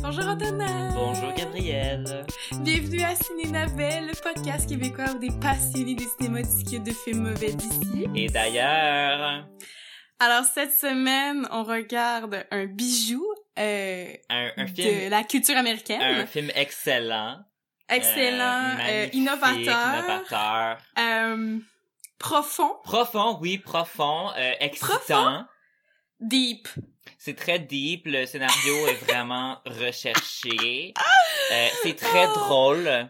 Bonjour Antonin. Bonjour Gabrielle. Bienvenue à Ciné Navet, le podcast québécois où des passionnés des cinémas discutent de films mauvais d'ici. Et d'ailleurs, Alors cette semaine, on regarde un bijou euh, un, un de film, la culture américaine. un film excellent, Excellent, euh, euh, innovateur, innovateur, profond, profond, oui, profond, excitant. deep. C'est très deep, le scénario est vraiment recherché. Euh, c'est très Oh. drôle. Euh,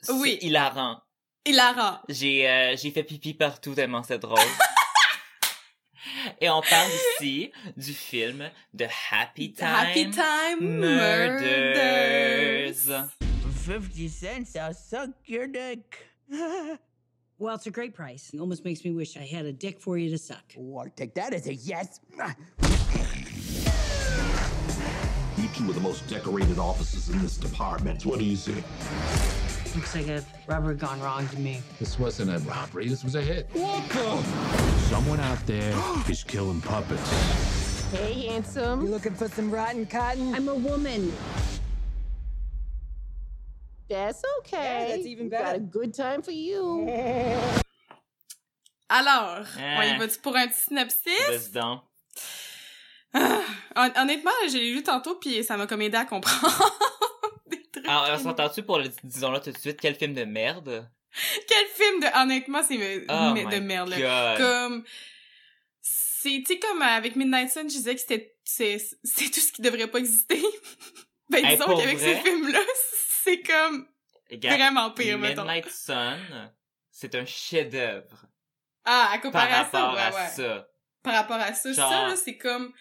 c'est Oui. hilarant. Hilarant. J'ai euh, j'ai fait pipi partout tellement c'est drôle. Et on parle ici du film de Happy Time, Happy Time Murders. Murders. 50 cents, I'll suck your dick. Well, it's a great price. It almost makes me wish I had a dick for you to suck. oh, I'll take that as a yes. You two are the most decorated officers in this department. What do you see? Looks like a robbery gone wrong to me. This wasn't a robbery, this was a hit. What the? Someone out there is killing puppets. Hey, handsome. You looking for some rotten cotton? I'm a woman. That's okay. Yeah, that's even We Got better. a good time for you. Alors, on y va-tu pour un petit synopsis? Ah, hon- honnêtement, je l'ai lu tantôt puis ça m'a comme aidé à comprendre des trucs. Alors, on s'entend-tu pour le, disons-là tout de suite, quel film de merde? Quel film de honnêtement c'est me- Oh de merde là. Comme c'est tu sais comme avec Midnight Sun, je disais que c'était c'est c'est tout ce qui devrait pas exister. ben Hey, disons qu'avec ce film là, c'est comme Regarde, vraiment pire mettons. Midnight Sun, c'est un chef-d'œuvre Ah, à par comparer à ça, rapport ouais, à ouais. ça. Par rapport à ça, Genre- ça là, c'est comme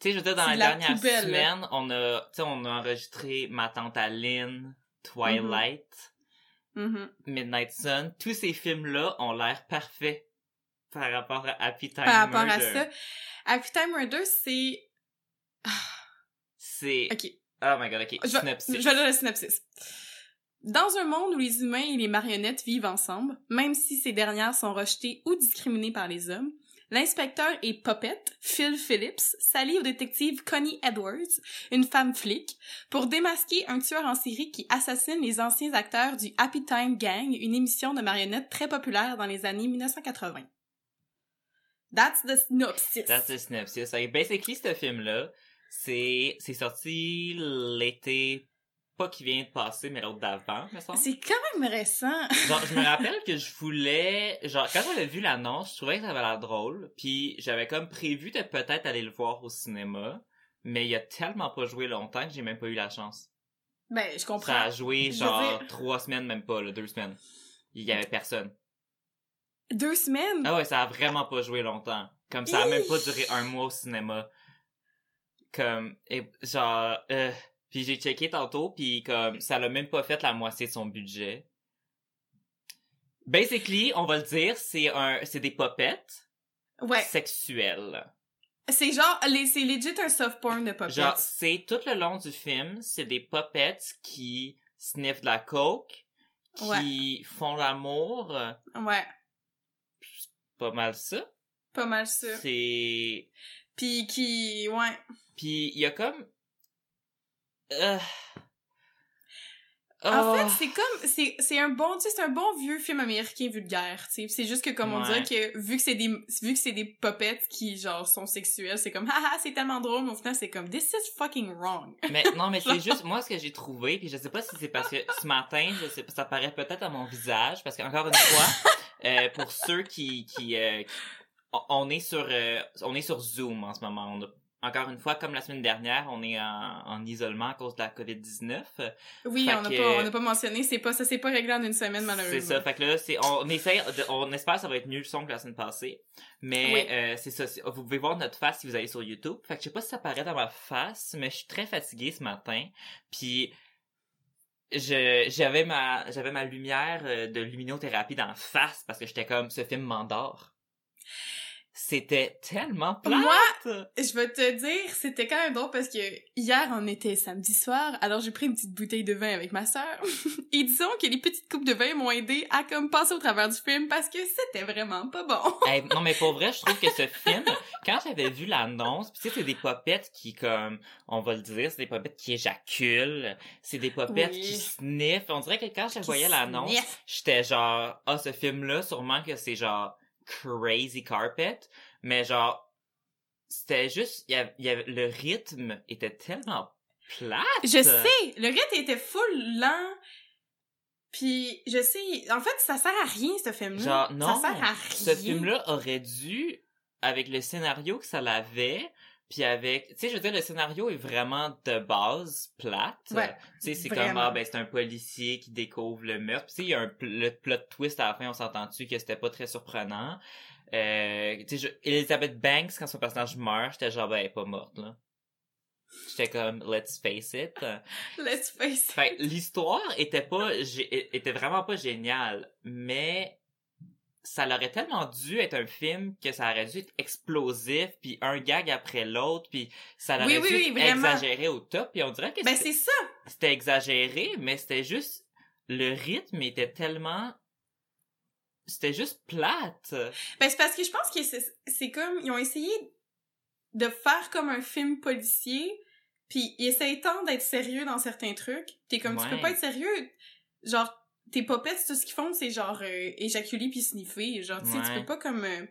Tu sais, je veux dire, dans la de la dernière poubelle, semaine, on a, tu sais, on a enregistré Ma tante Aline, Twilight, mhm. Midnight Sun. Tous ces films-là ont l'air parfaits par rapport à Happy Time par rapport à Murder. ça. Happy Time Murder, c'est C'est... OK. Oh my god, ok. Je vais, Synopsis. je vais lire le synopsis. Dans un monde où les humains et les marionnettes vivent ensemble, même si ces dernières sont rejetées ou discriminées par les hommes, l'inspecteur et Puppet, Phil Phillips, s'allie au détective Connie Edwards, une femme flic, pour démasquer un tueur en série qui assassine les anciens acteurs du Happy Time Gang, une émission de marionnettes très populaire dans les années 1980. That's the synopsis. That's the synopsis. Basically, ce film-là, c'est sorti l'été, pas qui vient de passer, mais l'autre d'avant, me semble. C'est quand même récent. Genre, je me rappelle que je voulais, genre, quand j'avais vu l'annonce, je trouvais que ça avait l'air drôle, puis j'avais comme prévu de peut-être aller le voir au cinéma, mais il a tellement pas joué longtemps que j'ai même pas eu la chance. Ben, je comprends. Ça a joué, genre, dire- trois semaines, même pas, là, deux semaines. Il y avait personne. Deux semaines? Ah ouais, ça a vraiment pas joué longtemps. Comme ça a même pas duré un mois au cinéma. Comme, et, genre, euh, puis j'ai checké tantôt, puis comme, ça l'a même pas fait la moitié de son budget. Basically, on va le dire, c'est un, c'est des popettes Ouais. sexuelles. C'est genre, les- c'est legit un soft porn de puppets. Genre, c'est tout le long du film, c'est des popettes qui sniffent de la coke, qui font l'amour, ouais, pas mal ça. pas mal ça. C'est, Puis qui, ouais. Puis il y a comme euh... En Oh. fait, c'est comme, c'est, c'est un bon, c'est un bon vieux film américain vulgaire, tu sais. C'est juste que, comme on Ouais. dirait que, vu que c'est des, vu que c'est des puppets qui, genre, sont sexuels, c'est comme, haha, c'est tellement drôle, mais au final, c'est comme, this is fucking wrong. mais non mais c'est juste moi ce que j'ai trouvé puis je sais pas si c'est parce que ce matin je sais pas ça paraît peut-être à mon visage parce qu'encore une fois euh, pour ceux qui qui, euh, qui- on- on est sur euh, on est sur Zoom en ce moment on a- encore une fois comme la semaine dernière on est en, en isolement à cause de la Covid-19 Oui, Fait on n'a que- pas, mentionné, c'est pas, ça s'est pas réglé en une semaine, C'est malheureusement. ça. Fait que là, c'est, on essaie, de- on espère que ça va être mieux le son que la semaine passée. Mais, Oui. euh, c'est ça. c'est- Vous pouvez voir notre face si vous allez sur YouTube. Fait que je sais pas si ça paraît dans ma face, mais je suis très fatiguée ce matin. Puis, je, j'avais ma, j'avais ma lumière euh, de luminothérapie dans la face parce que j'étais comme, ce film m'endort. C'était tellement plate! Moi, Je vais te dire, c'était quand même drôle parce que hier, on était samedi soir, alors j'ai pris une petite bouteille de vin avec ma sœur. Et disons que les petites coupes de vin m'ont aidé à comme passer au travers du film parce que c'était vraiment pas bon. Hey, non, mais pour vrai, je trouve que ce film, quand j'avais vu l'annonce, pis tu sais, c'est des popettes qui, comme, on va le dire, c'est des popettes qui éjaculent, c'est des popettes Oui. qui sniffent. On dirait que quand je voyais l'annonce, j'étais genre, ah, ce film-là, sûrement que c'est genre crazy carpet, mais genre, c'était juste, y avait, y avait- le rythme était tellement plate. Je sais, le rythme était full lent. Puis je sais, en fait, ça sert à rien ce film-là. Genre, non, ça sert à rien. ce film-là aurait dû, avec le scénario que ça l'avait, puis avec, tu sais, je veux dire, le scénario est vraiment de base plate. Ouais, tu sais, c'est comme, ah, ben, c'est un policier qui découvre le meurtre. Puis tu sais, il y a un le plot twist à la fin, on s'entend-tu que c'était pas très surprenant. Euh, tu sais, je- Elizabeth Banks, quand son personnage meurt, j'étais genre, ben, elle est pas morte, là. J'étais comme, let's face it. Let's face it. L'histoire était pas était vraiment pas géniale, mais ça l'aurait tellement dû être un film que ça aurait dû être explosif puis un gag après l'autre puis ça l'aurait Oui, oui, dû oui, être exagéré au top puis on dirait que Ben c'était c'est ça. c'était exagéré mais c'était juste le rythme était tellement c'était juste plate. Ben c'est parce que je pense que c'est comme ils ont essayé de faire comme un film policier, puis ils essayent tant d'être sérieux dans certains trucs. T'es comme tu peux pas être sérieux. Genre tes popettes, tout ce qu'ils font, c'est genre euh, éjaculer puis sniffer. Genre tu sais, tu peux pas comme euh,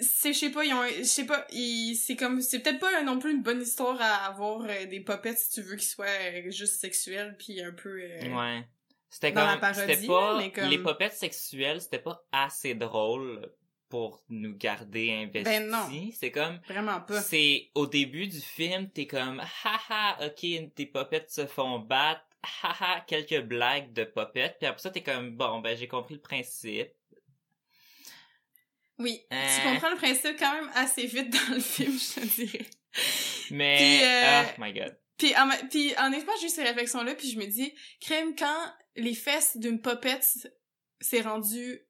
c'est je sais pas ils ont je sais pas ils- c'est comme c'est peut-être pas non plus une bonne histoire à avoir euh, des popettes si tu veux qu'ils soient euh, juste sexuels puis un peu euh, Ouais. C'était dans la comme parodie, c'était pas mais comme- les popettes sexuelles, c'était pas assez drôle pour nous garder investis. Ben non. C'est comme vraiment pas C'est au début du film, t'es comme haha, ok, tes popettes se font battre, haha, quelques blagues de popettes, puis après ça t'es comme bon ben j'ai compris le principe. Oui, Euh. tu comprends le principe quand même assez vite dans le film, je te dirais. Mais Puis, euh, oh my god. Puis, en, puis honnêtement, j'ai eu ces réflexions-là, puis je me dis, crème, quand les fesses d'une popette s'est rendu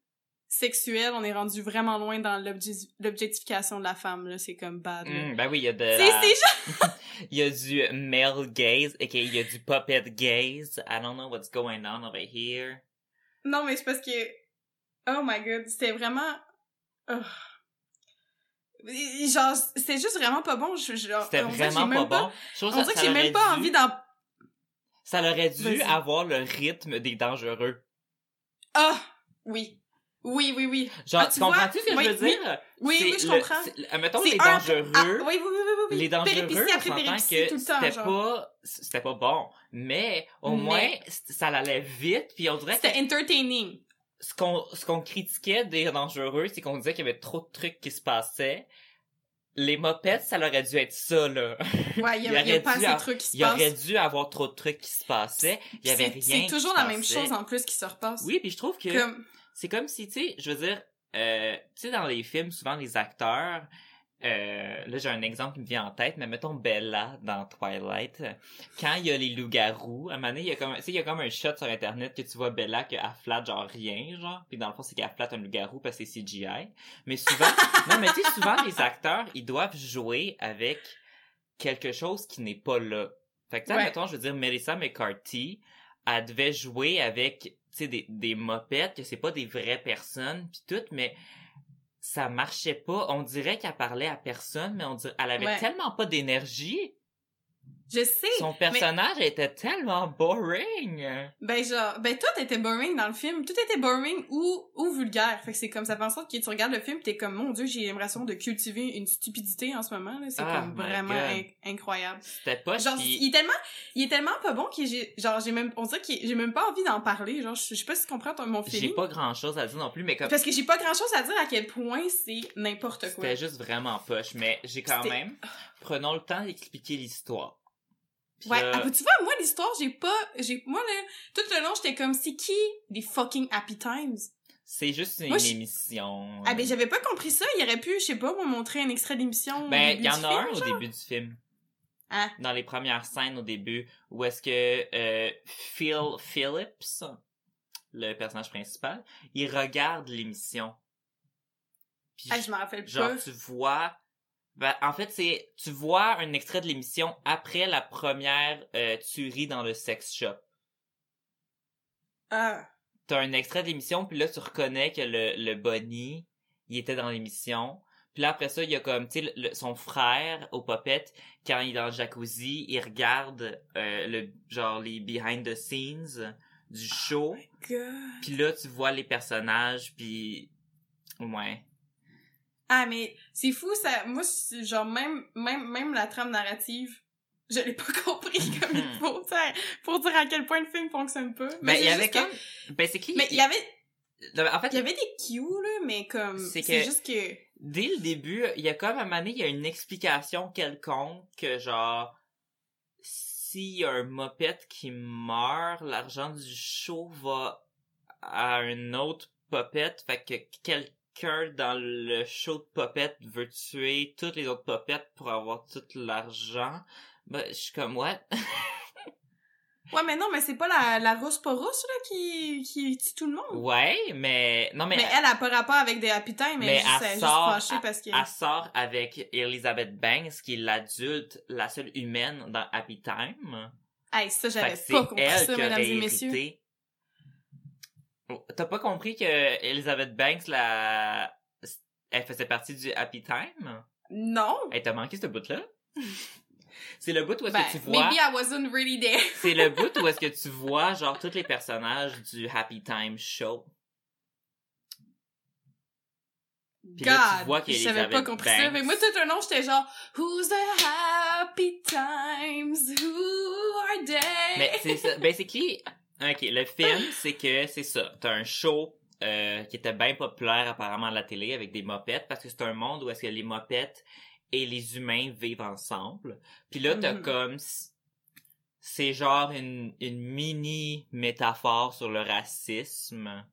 sexuel, on est rendu vraiment loin dans l'obje- l'objectification de la femme, là, c'est comme bad, là. Hmm, ben oui, il y a de la- il y a du male gaze, ok, il y a du puppet gaze. I don't know what's going on over here. Non, mais c'est parce que... Oh my god, c'était vraiment... oh. Et Genre, c'était juste vraiment pas bon. C'était vraiment pas bon. Je On ça- dirait que j'ai même pas dû- envie d'en... Ça aurait dû avoir le rythme des dangereux. Ah! Oui. Oui, oui, oui. Genre, Ah, tu comprends-tu ce que Oui, je veux oui. dire? Oui, oui, je le- comprends. Mettons les un- dangereux. Ah, oui, oui, oui, oui, les dangereux, Péripétie on après s'entend péripétie que tout le temps, c'était pas, c'était pas bon. Mais, au Mais- moins, ça allait vite, puis on dirait que C'était entertaining. ce qu'on, ce qu'on critiquait des dangereux, c'est qu'on disait qu'il y avait trop de trucs qui se passaient. Les mopettes, ça aurait dû être ça, là. Ouais, il y Il a, il y a aurait pas assez de trucs qui se Il y aurait dû avoir trop de trucs qui se passaient. Il y avait rien C'est toujours la même chose en plus qui se repasse. Oui, puis je trouve que Comme... c'est comme si, tu sais, je veux dire, euh, tu sais, dans les films, souvent, les acteurs, euh, là, j'ai un exemple qui me vient en tête, mais mettons Bella dans Twilight, quand il y a les loups-garous, à un moment donné, il y a comme, tu sais, il y a comme un shot sur Internet que tu vois Bella qu'elle flatte genre rien, genre, puis dans le fond, c'est qu'elle flatte un loup-garou parce que c'est CGI. Mais souvent, non, mais tu sais, souvent, les acteurs, ils doivent jouer avec quelque chose qui n'est pas là. Fait que, tu sais, Ouais. mettons, je veux dire, Melissa McCarthy, elle devait jouer avec, sais, des, des mopettes, que c'est pas des vraies personnes, puis tout, mais ça marchait pas. On dirait qu'elle parlait à personne, mais on dirait, elle avait Ouais. tellement pas d'énergie. Je sais. Son personnage était tellement boring. Ben genre, ben tout était boring dans le film. Tout était boring ou, ou vulgaire. Fait que c'est comme ça sorte que tu regardes le film t'es comme, mon dieu, j'ai l'impression de cultiver une stupidité en ce moment. C'est Ah, comme vraiment in- incroyable. C'était pas Genre, il est tellement, il est tellement pas bon que j'ai, genre, j'ai même, on dirait que j'ai même pas envie d'en parler. Genre, je sais pas si tu comprends ton, mon J'ai feeling. pas grand chose à dire non plus, mais comme Parce que j'ai pas grand chose à dire à quel point c'est n'importe quoi. c'était juste vraiment poche. Mais j'ai quand même, prenons le temps d'expliquer l'histoire. Ouais, là- ah, tu vois, moi, l'histoire, j'ai pas, j'ai, moi, là, tout le long, j'étais comme, c'est qui des fucking Happy Times? c'est juste une Moi, émission. Ah, ben, j'avais pas compris ça. Il aurait pu, je sais pas, me montrer un extrait d'émission. Ben, début il y en a un au début du film. Ah. Dans les premières scènes au début, où est-ce que euh, Phil Phillips, le personnage principal, il regarde l'émission. Ah, je me rappelle genre, pas. tu vois... Ben, en fait, c'est... Tu vois un extrait de l'émission après la première euh, tuerie dans le sex shop. Ah. T'as un extrait de l'émission, puis là, tu reconnais que le, le Bonnie, il était dans l'émission. Puis là, après ça, il y a comme, tu sais, son frère au Puppet, quand il est dans le jacuzzi, il regarde euh, le genre les behind the scenes du show. God. Puis là, tu vois les personnages, puis ouais. Ah, mais c'est fou, ça. Moi, genre, même, même, même la trame narrative, je l'ai pas compris comme il faut, tu sais, pour dire à quel point le film fonctionne pas. Ben, c'est il y avait que- comme, ben c'est qui? Mais il y avait, En fait, il y avait des cues, là, mais comme, C'est que- juste que, dès le début, il y a comme à un moment donné, il y a une explication quelconque que genre s'il y a un mopette qui meurt, l'argent du show va à un autre popette, fait que dans le show de popette veut tuer toutes les autres popettes pour avoir tout l'argent. Ben, je suis comme, what? ouais, mais non, mais c'est pas la, la rousse pas rousse, là, qui, qui tue tout le monde. ouais, mais, non, mais, Mais, elle a pas rapport avec des happy time, mais, Mais juste, elle elle juste sort- fâchée parce que... elle sort avec Elizabeth Banks, qui est l'adulte, la seule humaine dans Happy Time. Hey, ça, j'avais pas compris elle ça, mesdames et messieurs. Oh, T'as pas compris que Elizabeth Banks, la... elle faisait partie du Happy Time? Non! Elle t'a manqué ce bout-là? c'est le bout où est-ce Ben, que tu vois... maybe I wasn't really there. C'est le bout où est-ce que tu vois, genre, tous les personnages du Happy Time show. Puis God, là, tu vois j'avais pas compris ça. Mais moi, tout un long, j'étais genre, Who's the happy times? Who are they? Mais c'est ça. Basically, ok, le film, c'est que c'est ça. T'as un show euh, qui était bien populaire apparemment à la télé avec des mopettes parce que c'est un monde où est-ce que les mopettes et les humains vivent ensemble. Puis là, t'as Mhm. comme c'est genre une, une mini métaphore sur le racisme.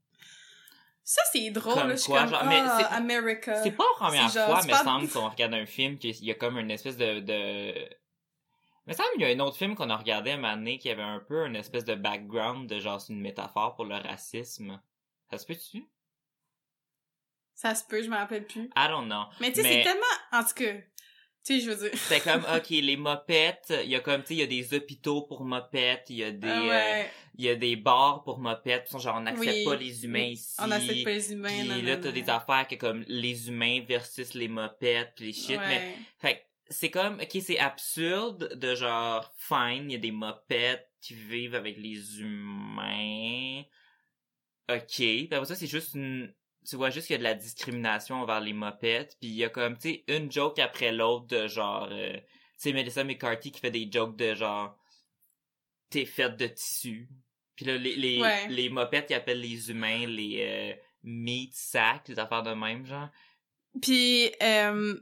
Ça, c'est drôle, Comme là. Je suis quoi, comme, genre, mais ah, c'est- America. C'est pas la première genre, fois, me parles- semble, qu'on regarde un film qu'il y a comme une espèce de, de... Me semble qu'il y a un autre film qu'on a regardé un moment donné qui avait un peu une espèce de background de genre c'est une métaphore pour le racisme. Ça se peut-tu? Ça se peut, je m'en rappelle plus. I don't know. Mais tu sais, c'est tellement... En tout cas, tu sais, je veux dire... C'est comme, ok, les mopettes, il y a comme, tu sais, il y a des hôpitaux pour mopettes, il y a des, Ah euh, il y a des bars pour mopettes, genre on n'accepte Oui. pas les humains ici. on accepte pas les humains. Puis là, t'as des affaires que comme les humains versus les mopettes, pis les shit, mais Ouais. Fait que c'est comme, ok, c'est absurde de genre, fine, il y a des mopettes qui vivent avec les humains. Ok. Puis après ça, c'est juste une, tu vois juste qu'il y a de la discrimination envers les mopettes. Puis il y a comme, tu sais, une joke après l'autre de genre, euh, tu sais, Melissa McCarthy qui fait des jokes de genre, t'es faite de tissu. Puis là, les, les, Ouais. les mopettes, ils appellent les humains les euh, meat sacks, des affaires de même, genre. Puis, euh,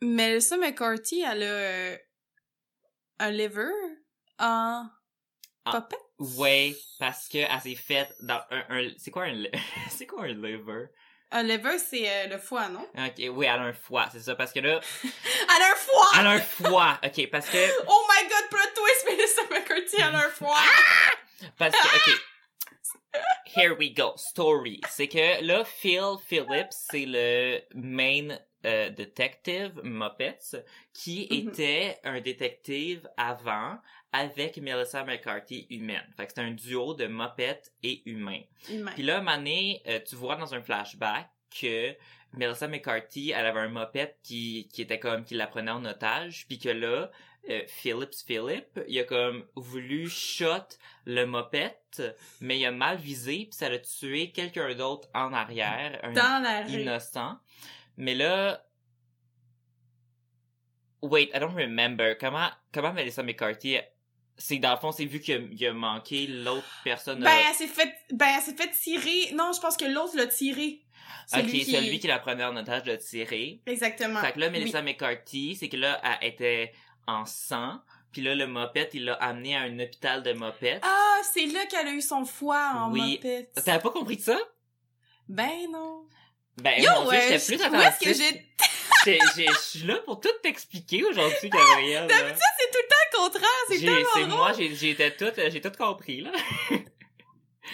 Melissa McCarthy, elle a euh, un liver en Ah. puppet. Ouais, parce que elle s'est faite dans un, un c'est quoi un c'est quoi un liver? Un liver, c'est euh, le foie, non? Ok, oui, elle a un foie, c'est ça parce que là, Elle a un foie! elle a un foie. OK, parce que Oh my god, plot twist, Melissa McCarthy, elle a un foie! parce que OK. Here we go. Story. C'est que là Phil Phillips, c'est le main euh, detective Muppets qui Mhm. était un détective avant avec Melissa McCarthy humaine. Fait que c'est un duo de Muppets et humains. Humain. Puis là, Mané, euh, tu vois dans un flashback que Melissa McCarthy, elle avait un mopette qui, qui était comme, qui la prenait en otage, puis que là, euh, Phillips Philip, il a comme voulu shot le mopette, mais il a mal visé, puis ça a tué quelqu'un d'autre en arrière, un Dans la rue. Mais là, wait, I don't remember. Comment, comment Melissa McCarthy, c'est dans le fond, c'est vu qu'il a, a manqué l'autre personne. Ben, elle s'est fait, ben, elle s'est fait tirer. Non, je pense que l'autre l'a tiré. Ok, Celui qui... celui qui la prenait en otage l'a tiré. Exactement. Fait que là, Oui. Melissa McCarthy, c'est que là, elle était en sang. Puis là, le mopette, il l'a amené à un hôpital de mopette. Ah, c'est là qu'elle a eu son foie en Oui. mopette. T'avais pas compris ça? Ben non. Ben, Yo, mon Dieu, j'étais plus où est-ce que j'ai... Je suis là pour tout t'expliquer aujourd'hui, Gabrielle. là. C'est tout le temps le contraire, c'est tellement C'est moi, été tout, j'ai tout compris, là.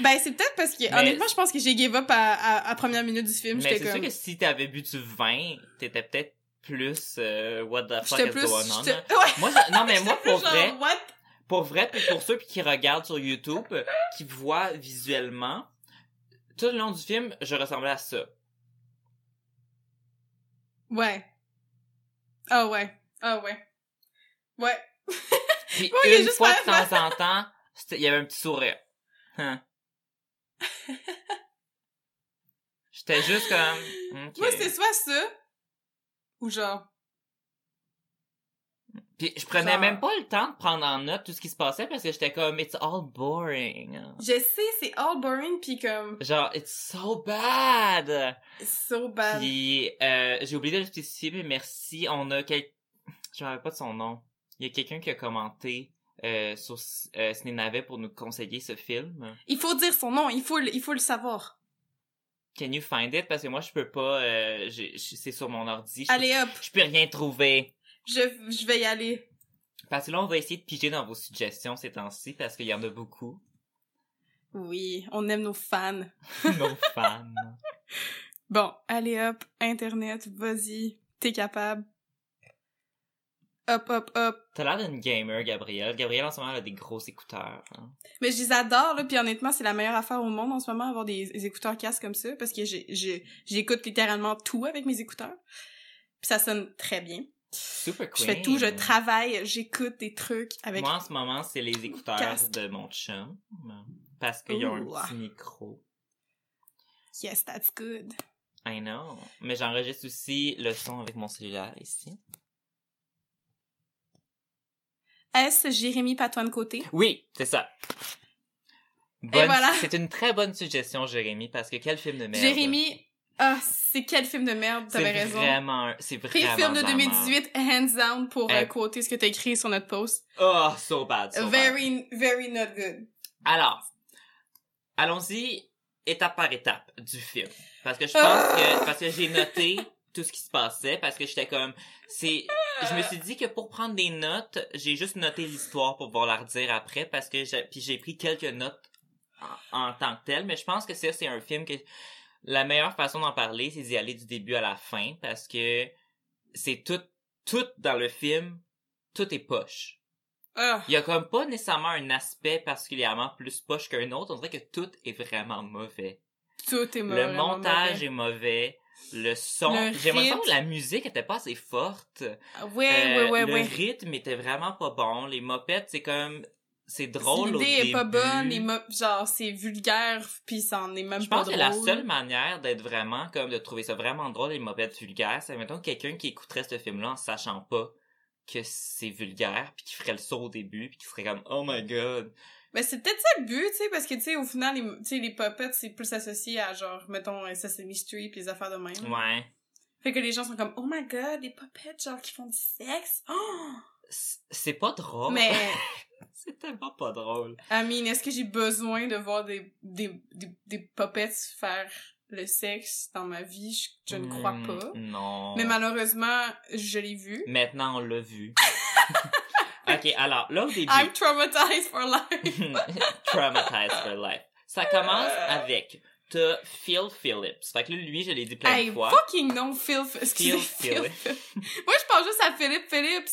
Ben, c'est peut-être parce que, Mais- honnêtement, je pense que j'ai give up à, à, à première minute du film. Mais J'étais c'est sûr comme... que si t'avais bu du vin, t'étais peut-être plus, euh, what the fuck J'étais is plus... going on, j'étais-. Ouais. Moi, non, mais moi, J'étais pour vrai, genre, what? pour vrai, pour ceux qui regardent sur YouTube, euh, qui voient visuellement, tout le long du film, je ressemblais à ça. Ouais. Ah ouais. Ah ouais. Ouais. Puis il une juste fois de temps en temps, il y avait un petit sourire. Hein. J'étais juste comme... ok. Moi, c'est soit ça, ou genre... Puis je prenais Genre- même pas le temps de prendre en note tout ce qui se passait parce que j'étais comme it's all boring. Je sais, c'est all boring, pis comme... Genre it's so bad. So bad. Puis euh, j'ai oublié de le spécifier mais merci, on a quel je rappelle pas de son nom. Il y a quelqu'un qui a commenté euh, sur euh, Ciné pour nous conseiller ce film. Il faut dire son nom, il faut, le- il faut le savoir. Can you find it? Parce que moi je peux pas euh, c'est sur mon ordi. Allez hop, Je peux rien trouver. Je, je vais y aller. Parce que là on va essayer de piger dans vos suggestions ces temps-ci parce qu'il y en a beaucoup. Oui, on aime nos fans. Nos fans. Bon, allez hop, Internet, vas-y, t'es capable. Hop, hop, hop. T'as l'air d'une gamer, Gabrielle. Gabrielle, en ce moment, elle a des gros écouteurs. hein. Mais je les adore, là, puis honnêtement, c'est la meilleure affaire au monde en ce moment, avoir des, des écouteurs casques comme ça, parce que j'écoute littéralement tout avec mes écouteurs. Puis ça sonne très bien. Super Je queen. fais tout, je travaille, j'écoute des trucs avec... Moi, en ce moment, c'est les écouteurs Casque. de mon chum. Parce qu'ils ont un petit micro. Yes, that's good. I know. Mais j'enregistre aussi le son avec mon cellulaire ici. Est-ce Jérémy Patoine Côté? Oui, c'est ça. Bonne- voilà. C'est une très bonne suggestion, Jérémy, parce que quel film de merde. Jérémy, ah, c'est quel film de merde, t'avais raison. vraiment, c'est vraiment film de la merde. 2018, hands down, pour euh, Euh, côté ce que t'as écrit sur notre post. Oh, so bad, so bad. very, very not good. Alors, allons-y étape par étape du film. Parce que je Ah! pense que, parce que j'ai noté tout ce qui se passait, parce que j'étais comme, c'est, je me suis dit que pour prendre des notes, j'ai juste noté l'histoire pour pouvoir la redire après, parce que j'ai, puis j'ai pris quelques notes en, en tant que telles, mais je pense que ça, c'est un film que, la meilleure façon d'en parler, c'est d'y aller du début à la fin, parce que c'est tout, tout dans le film, tout est poche. Ah, Il y a comme pas nécessairement un aspect particulièrement plus poche qu'un autre. On dirait que tout est vraiment mauvais. tout est mauvais. le montage est mauvais. Le son, j'ai l'impression que la musique était pas assez forte. Ouais, Euh, ouais, ouais, le rythme était vraiment pas bon. Les mopettes, c'est comme, c'est drôle au L'idée début. est pas bonne, genre, c'est vulgaire, puis ça en est même Je pas pense que drôle. la seule manière d'être vraiment comme de trouver ça vraiment drôle les mopettes vulgaires, c'est mettons quelqu'un qui écouterait ce film-là en sachant pas que c'est vulgaire puis qui ferait le saut au début puis qui serait comme oh my god Ben, c'est peut-être ça le but, tu sais, parce que, tu sais, au final, les, tu sais, les puppets, c'est plus associé à, genre, mettons, Sesame Street pis les affaires de même. ouais Fait que les gens sont comme, oh my god, des puppets, genre, qui font du sexe? Oh! C'est pas drôle Mais, c'est tellement pas drôle I mean, est-ce que j'ai besoin de voir des, des, des, des puppets faire le sexe dans ma vie? Je, je ne crois Hmm, pas. non Mais malheureusement, je l'ai vu. maintenant on l'a vu ok alors là au début I'm traumatized for life. traumatized for life ça commence avec t'as Phil Phillips fait que là, lui je l'ai dit plein Hey, de fois fucking non, Phil Phil, Phillips. Moi, je pense juste à Philippe Phillips.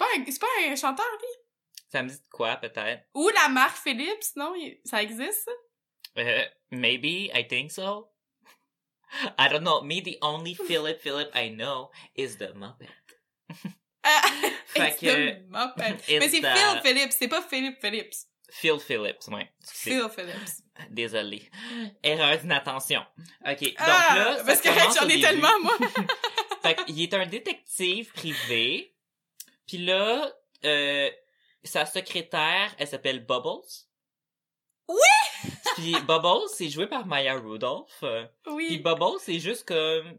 C'est pas un, c'est pas un chanteur, lui? ça me dit de quoi peut-être? Ou la marque Philips, non? Ça existe, ça? Uh, maybe, I think so. I don't know. Me, the only Philip Philip I know is the Muppet. Ah, Fait it's que- the Muppet. it's Mais c'est the- Phil Phillips, c'est pas Philippe Phillips. Phil Phillips, ouais. Phil Phillips. Désolé. Erreur d'inattention. Ok, donc ah, là, parce que j'en ai tellement, moi. fait qu'il est un détective privé. Puis là, euh, sa secrétaire, elle s'appelle Bubbles. Oui! Puis Bubbles, c'est joué par Maya Rudolph. Euh, Puis Oui. Bubbles, c'est juste comme...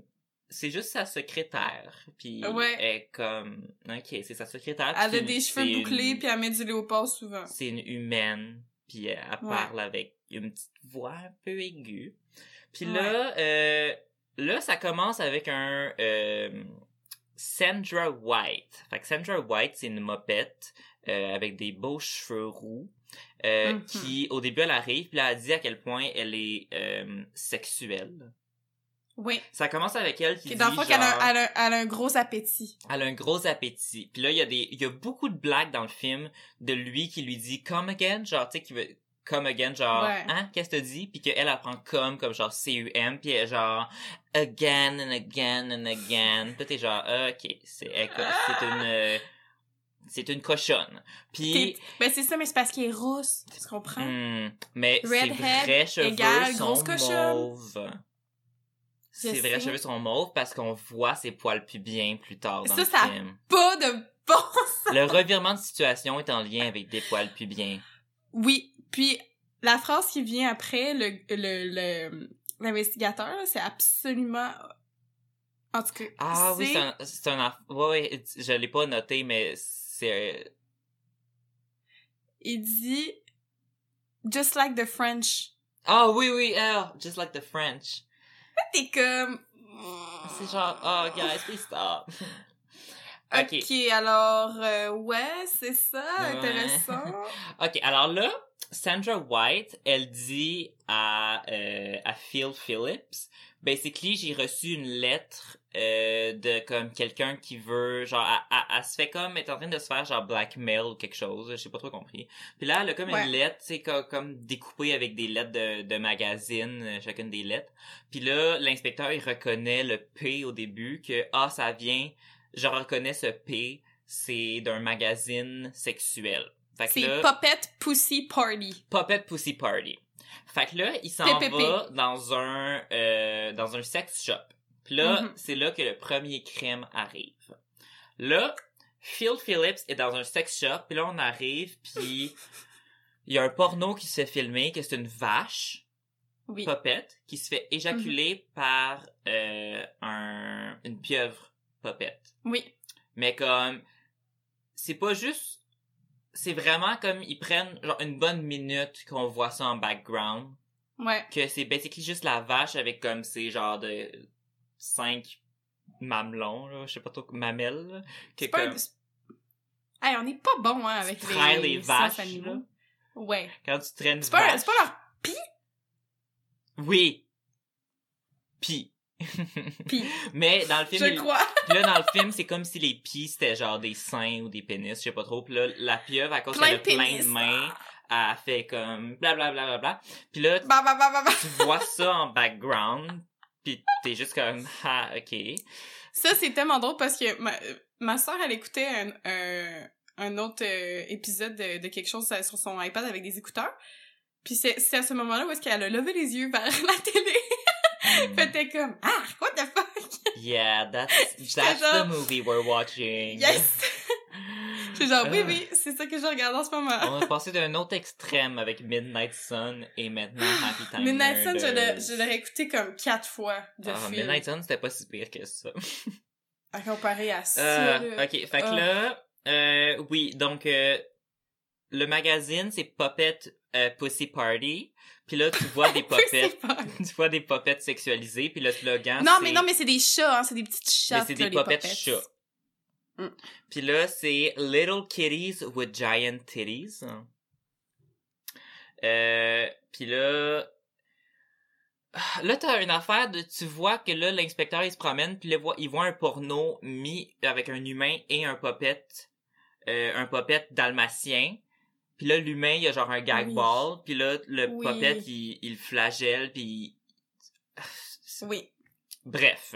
C'est juste sa secrétaire. Puis Ouais. elle est comme... Ok, c'est sa secrétaire. Elle a des cheveux une- bouclés, puis elle met du léopard souvent. C'est une humaine. Puis elle, elle Ouais. parle avec une petite voix un peu aiguë. Puis là, euh, là, ça commence avec un... Euh, Sandra White. Fait que Sandra White, c'est une mopette euh, avec des beaux cheveux roux. euh, Mhm. qui au début elle arrive puis là elle dit à quel point elle est euh, sexuelle Oui. ça commence avec elle qui Qui, dit dans le fond, genre, a, elle a- elle a un gros appétit. elle a un gros appétit. Puis là, il y a des, il y a beaucoup de blagues dans le film de lui qui lui dit come again, genre tu sais qui veut come again, genre, Ouais. hein, qu'est-ce que t'as dit? Puis qu'elle apprend comme, comme genre C-U-M, puis elle est genre, again and again and again. Puis t'es genre, ok, c'est, c'est une, euh, c'est une cochonne. Puis, Ben, c'est ça, mais c'est parce qu'elle est rousse. Tu comprends? hmm, mais ses Redhead vrais cheveux égale sont mauves. Ses vrais cheveux sont mauves parce qu'on voit ses poils pubiens plus tard dans Ça, le ça- film. Pas de bon sens! Le revirement de situation est en lien avec des poils pubiens. Oui, puis la phrase qui vient après, le le le- l'investigateur, là, c'est absolument... En tout cas, Ah oui, c'est un, un, ouais, ouais, je l'ai pas noté, mais c'est, euh, Il dit « Just like the French ah oui, oui, ah, just like the French. ». T'es comme... C'est genre, oh guys, please stop. ok. Ok, alors, euh, ouais, c'est ça, Ouais. intéressant. Ok, alors là, Sandra White, elle dit à, euh, à Phil Phillips, basically, j'ai reçu une lettre euh, de comme quelqu'un qui veut, genre, elle, se fait comme, est en train de se faire genre blackmail ou quelque chose, je sais pas trop compris. Puis là, elle a comme Ouais. une lettre, c'est comme, comme découpée avec des lettres de, de magazine, euh, chacune des lettres. Puis là, l'inspecteur, il reconnaît le P au début, que, ah, ça vient, je reconnais ce P, c'est d'un magazine sexuel. C'est Puppet Pussy Party. Puppet Pussy Party. Fait que là, il s'en va dans un euh, dans un sex shop. Puis là, Mhm. c'est là que le premier crime arrive. Là, Phil Phillips est dans un sex shop, puis là on arrive, puis il y a un porno qui se fait filmer, que c'est une vache, Oui. Puppet, qui se fait éjaculer par euh, un une pieuvre Puppet. Oui. Mais comme c'est pas juste c'est vraiment comme ils prennent genre une bonne minute qu'on voit ça en background Ouais. que c'est basically juste la vache avec comme ces genre de cinq mamelons là, je sais pas trop mamelles là, que pas comme Hey, on est pas bon, hein, avec les, les vaches, là. Ouais. quand tu traînes C'est pas, pas leur oui pis pis. mais dans le film Je il- crois. Puis là, dans le film, c'est comme si les pieds, c'était genre des seins ou des pénis, je sais pas trop. Puis là, la pieuvre, à cause qu'elle a de plein de mains, elle fait comme blablabla. Bla, bla, bla. Puis là, Bah, bah, bah, bah, bah. tu vois ça en background, puis t'es juste comme, ah, ok. Ça, c'est tellement drôle parce que ma, ma soeur, elle écoutait un, un, un autre euh, épisode de, de quelque chose sur son iPad avec des écouteurs. Puis c'est à ce moment-là où est-ce qu'elle a levé les yeux vers la télé. Fait t'es comme, ah, what the fuck? Yeah, that's, J'étais that's genre- the movie we're watching. Yes! J'ai genre, oui, Ah. oui, c'est ça que je regarde en ce moment. On a passé d'un autre extrême avec Midnight Sun et maintenant Happy Time Midnight Sun, je l'ai- Murders. je l'aurais écouté comme quatre fois de Ah, film. Midnight Sun, c'était pas si pire que ça. À comparer à ça. Euh, ok, fait que Ah. là, euh, oui, donc euh, le magazine c'est Puppet euh, Pussy Party, puis là tu vois des Party. tu vois des puppets sexualisés, puis le slogan Non, mais non, mais c'est des chats, hein, c'est des petites chats. mais c'est des puppets chats. Mm. Puis là c'est Little Kitties with Giant Titties. Euh, puis là ah, Là, t'as une affaire de, tu vois que là, l'inspecteur, il se promène, puis là, voit- il voit un porno mis avec un humain et un puppet, euh, un puppet dalmatien. Puis là, l'humain, il a genre un gag Oui. ball, puis là, le Oui. puppet, il, il flagelle, puis... Oui. Bref.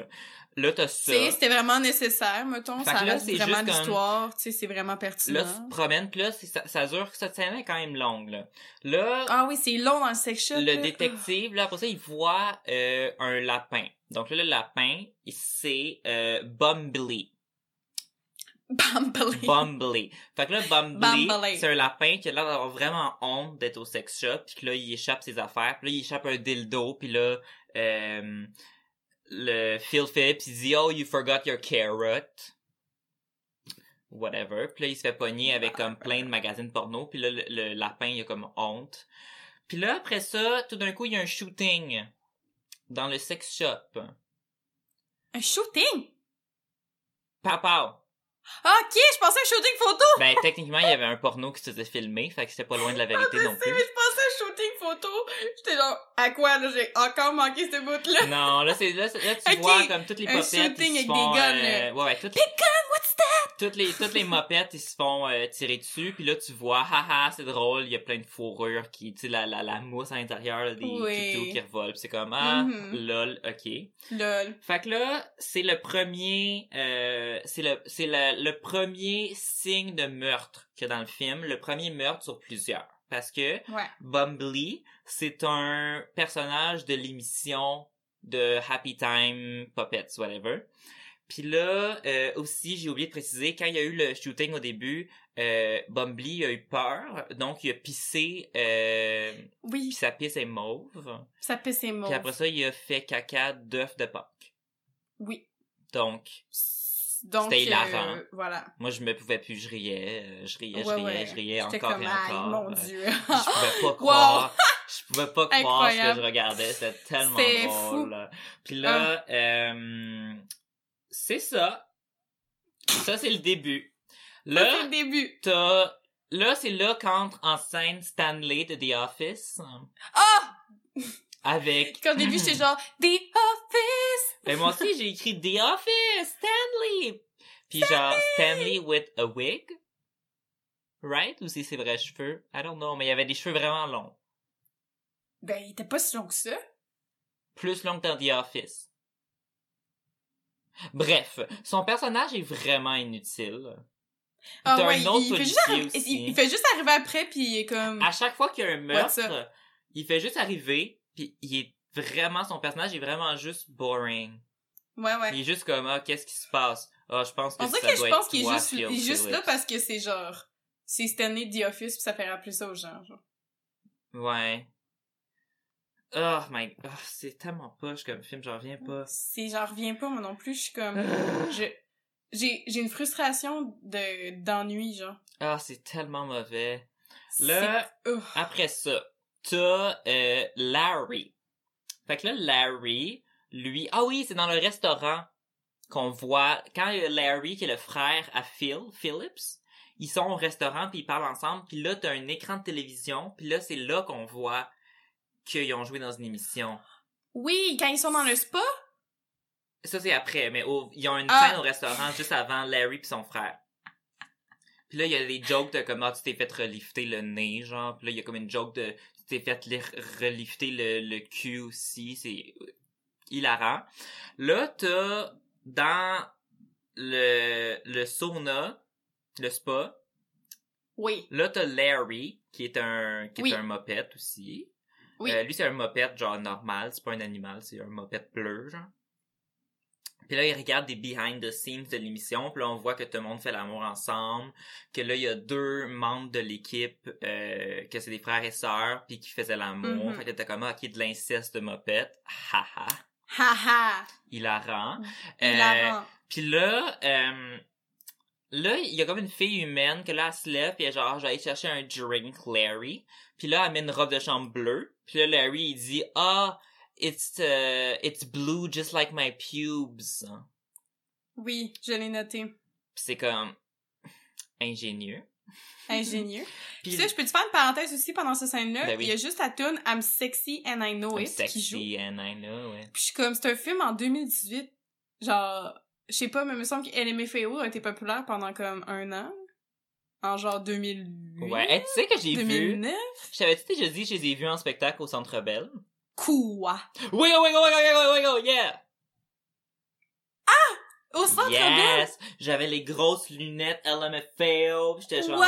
Là, t'as ça. C'était vraiment nécessaire, mettons. Fait ça là, reste c'est vraiment juste comme- l'histoire. Tu sais, c'est vraiment pertinent. Là, tu te promènes, puis là, c'est- ça, ça dure, cette scène est quand même longue, là. Là, Ah oui, c'est long dans le shop. le là. détective, là, après ça, il voit euh, un lapin. Donc là, le lapin, c'est euh, Bumbly. Bumbley. Bumbly. Fait que là, Bumbly, Bumbly. c'est un lapin qui a l'air d'avoir vraiment honte d'être au sex shop, puis que là, il échappe ses affaires, puis là, il échappe un dildo, puis là, euh, le Phil Phillips, il dit « Oh, you forgot your carrot ». Whatever. Puis là, il se fait pogner avec comme plein de magazines porno, puis là, le, le lapin, il a comme honte. Puis là, après ça, tout d'un coup, il y a un shooting dans le sex shop. Un shooting? Papa! Ah, ok, je pensais un shooting photo! Ben, techniquement, il y avait un porno qui se faisait filmer, fait que c'était pas loin de la vérité non plus. mais je pensais un shooting photo. J'étais genre, à quoi, là? J'ai encore manqué ce bout-là? Non, là, c'est, là, là, tu Ok, vois comme toutes les popettes shooting avec font, des guns, euh, ouais, ouais, toutes gun, what's? Toutes les toutes les mopettes ils se font euh, tirer dessus puis là tu vois haha c'est drôle il y a plein de fourrures qui tu sais la, la, la mousse à l'intérieur des Oui. toutous qui revolent c'est comme ah Mhm. lol ok Lol. fait que là c'est le premier euh, c'est le c'est le, le premier signe de meurtre qu'il y a dans le film le premier meurtre sur plusieurs parce que Ouais. Bumbly, c'est un personnage de l'émission de Happy Time Puppets, whatever. Puis là, euh, aussi, j'ai oublié de préciser, quand il y a eu le shooting au début, euh, Bumbly a eu peur, donc il a pissé, euh, puis Oui, sa pisse est mauve. ça pisse ses mots. Puis après ça, il a fait caca d'œuf de Pâques. Oui. Donc, Donc, C'était hilarant. euh, voilà. moi, je me pouvais plus, je riais, euh, je riais, je Ouais, riais, ouais. je riais encore comme, et encore. mon Euh, dieu. je pouvais pas croire. Je pouvais pas croire ce que je regardais. C'était tellement drôle. Puis là, euh, c'est ça. Ça, c'est le début. Ça, c'est Là, le début. t'as... Là, c'est là qu'entre en scène Stanley de The Office. Ah! Avec... Quand au début, j'étais genre, The Office! Ben, moi aussi, j'ai écrit The Office! Stanley! Puis genre, Stanley with a wig. Right? Ou c'est ses vrais cheveux? I don't know, mais il y avait des cheveux vraiment longs. Ben, il était pas si long que ça. plus long que dans The Office. Bref, son personnage est vraiment inutile. Ah ouais, un autre il, fait juste arri- aussi. il, fait juste arriver après, puis il est comme... À chaque fois qu'il y a un meurtre, il fait juste arriver, puis il est vraiment, son personnage est vraiment juste boring. Ouais, ouais. Il est juste comme, ah, qu'est-ce qui se passe? Ah, je pense que On ça que doit je pense être qu'il est juste, Phil il est juste là parce que c'est genre... C'est Stanley The Office, puis ça fait rappeler ça aux gens, genre. Ouais. Oh my god, c'est tellement poche comme film, j'en reviens pas. C'est, j'en reviens pas, moi non plus, je suis comme... je... J'ai, j'ai une frustration de, d'ennui, genre. Ah, c'est tellement mauvais. Là. Après ça, t'as euh, Larry. Fait que là, Larry, lui... Ah oui, c'est dans le restaurant qu'on voit... Quand il y a Larry, qui est le frère à Phil, Phillips, ils sont au restaurant, puis ils parlent ensemble, puis là, t'as un écran de télévision, puis là, c'est là qu'on voit qu'ils ont joué dans une émission. Oui, quand ils sont dans le spa, Ça, c'est après, mais au- ils ont une Ah. scène au restaurant juste avant Larry puis son frère. Puis là, il y a des jokes de comment tu t'es fait relifter le nez, genre. Puis là, il y a comme une joke de tu t'es fait li- relifter le, le cul aussi. C'est hilarant. Là, t'as dans le, le sauna, le spa, oui, là, t'as Larry, qui est un, qui Oui. est un mopette aussi. Oui. Euh, lui, c'est un mopette, genre, normal. C'est pas un animal, c'est un mopette bleu, genre. Puis là, il regarde des behind the scenes de l'émission. Puis là, on voit que tout le monde fait l'amour ensemble. Que là, il y a deux membres de l'équipe, euh, que c'est des frères et sœurs, puis qui faisaient l'amour. Mhm. Fait que t'as comme, ah, qui de l'inceste de mopette. Haha. Haha, Hilarant. Euh, hilarant. puis là, euh, là, il y a comme une fille humaine que là, elle se lève, puis elle genre, je vais aller chercher un drink, Larry. Puis là, elle met une robe de chambre bleue. Puis là, Larry, il dit, ah, it's, uh, it's blue just like my pubes. Oui, je l'ai noté. C'est comme, ingénieux. Ingénieux. Puis Tu sais, je peux te faire une parenthèse aussi pendant cette scène-là? Ben oui. Il y a juste la tune I'm Sexy and I Know I'm It qui joue. sexy and I know it. Puis je suis comme, c'est un film en 2018. Genre, je sais pas, mais il me semble que LMFAO a été populaire pendant comme un an. En genre 2008. Ouais, Hey, tu sais que j'ai vu, 2009. je t'avais-tu déjà dit je les ai vus en spectacle au Centre Bell? Quoi? Wiggle, wiggle, wiggle, wiggle, wiggle, yeah! Au centre? Yes! J'avais les grosses lunettes LMFAO, pis j'étais genre... What?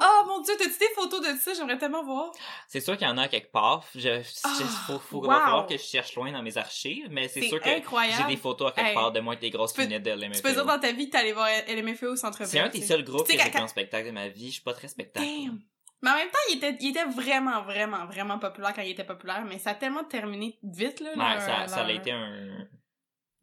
Oh mon dieu, t'as-tu des photos de ça? J'aimerais tellement voir. C'est sûr qu'il y en a quelque part. Je, je- Ah, faut, faut wow. va falloir que je cherche loin dans mes archives, mais c'est sûr que j'ai des photos à quelque Hey, part de moi avec des grosses tu peux- lunettes de LMFAO. Tu peux dire dans ta vie que t'es allé voir LMFAO au centre Bell. C'est un des seuls groupes que j'ai vu en spectacle de ma vie. Je suis pas très spectacle. Damn. Mais en même temps, il était, il était vraiment, vraiment, vraiment populaire quand il était populaire, mais ça a tellement terminé vite, là. Ouais, leur- ça, ça a été un,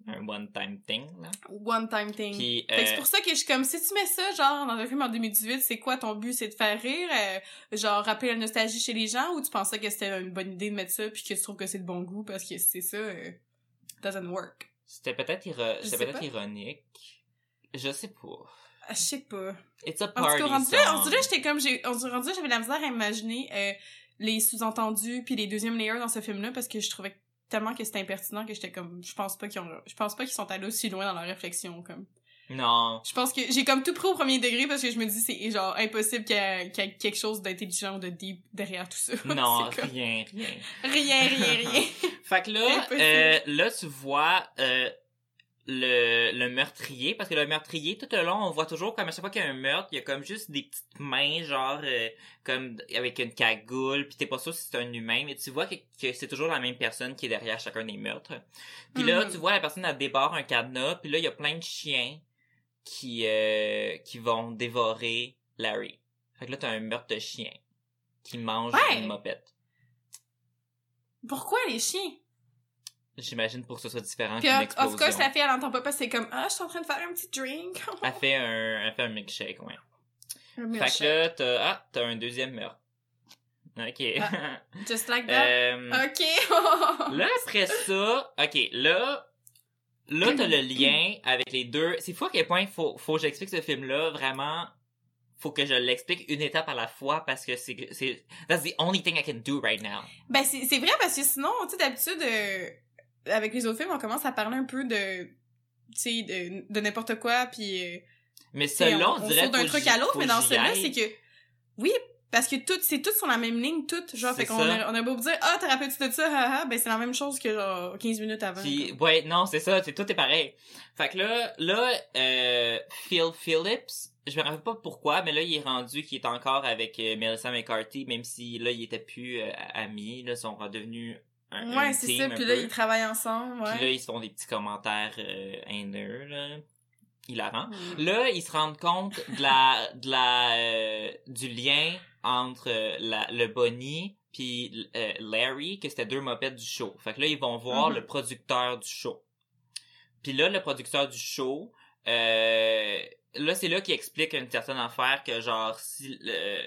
un one-time thing, là. One-time thing. Puis, que c'est euh, pour ça que je suis comme, si tu mets ça, genre, dans un film en 2018, c'est quoi ton but? C'est de faire rire, euh, genre, rappeler la nostalgie chez les gens, ou tu pensais que c'était une bonne idée de mettre ça, puis que tu trouves que c'est de bon goût, parce que c'est ça, euh, doesn't work? c'était peut-être iro- ironique. Je sais pas. Ah, Je sais pas. It's a En tout party cas, rendu là, song. rendu là, j'étais comme, j'ai, on dirait j'avais la misère à imaginer, euh, les sous-entendus puis les deuxièmes layers dans ce film-là, parce que je trouvais tellement que c'était impertinent que j'étais comme, je pense pas qu'ils ont, je pense pas qu'ils sont allés aussi loin dans leur réflexion, comme. Non. Je pense que j'ai comme tout pris au premier degré parce que je me dis c'est genre impossible qu'il y, ait- qu'il y ait quelque chose d'intelligent ou de deep derrière tout ça. Non, comme- rien, rien. rien, rien, rien. Fait que là, euh, là, tu vois euh, le, le meurtrier, parce que le meurtrier, tout le long, on voit toujours comme à chaque fois qu'il y a un meurtre, il y a comme juste des petites mains, genre, euh, comme avec une cagoule, puis t'es pas sûr si c'est un humain, mais tu vois que, que c'est toujours la même personne qui est derrière chacun des meurtres. Puis là, Mhm. tu vois la personne, elle débarre un cadenas, puis là, il y a plein de chiens qui, euh, qui vont dévorer Larry. Fait que là, t'as un meurtre de chien qui mange Ouais. une mopette. Pourquoi les chiens? J'imagine pour que ce soit différent qu'une explosion. of course, la fille, elle entend pas parce que c'est comme, ah, je suis en train de faire un petit drink. Elle fait un, elle fait un milkshake, ouais. Un Fait milkshake. que là, t'as, ah, t'as un deuxième meurtre. Ok. Just like that? Euh, Ok. là, après ça, ok, là, là, t'as le lien avec les deux. C'est fou à quel point faut, faut que j'explique ce film-là, vraiment, faut que je l'explique une étape à la fois parce que c'est, c'est, that's the only thing I can do right now. Ben, c'est c'est vrai parce que sinon, tu sais, d'habitude, euh, avec les autres films, on commence à parler un peu de, tu sais, de, de n'importe quoi, puis euh, Mais selon, on, on, dirait d'un truc à l'autre, mais dans celui-là, c'est que, oui, parce que tout, c'est tout sur la même ligne, tout, genre, fait qu'on a, on a beau dire, ah, te rappelles-tu de ça, haha, ben, c'est la même chose que, genre, 15 minutes avant. Puis, ouais, non, c'est ça, c'est tout est pareil. Fait que là, là, euh, Phil Phillips, je me rappelle pas pourquoi, mais là, il est rendu qu'il est encore avec euh, Melissa McCarthy, même si là, il était plus euh, amis, là, ils sont redevenus un, Ouais, c'est ça, puis là, peu. ils travaillent ensemble, ouais. Puis là, ils se font des petits commentaires euh, haineux, là. Hilarant. Mm. Là, ils se rendent compte de la, de la, euh, du lien entre euh, la, le Bonnie puis euh, Larry, que c'était deux mopettes du show. Fait que là, ils vont voir Mhm. le producteur du show. Puis là, le producteur du show, là, c'est là qu'il explique une certaine affaire que genre, si le,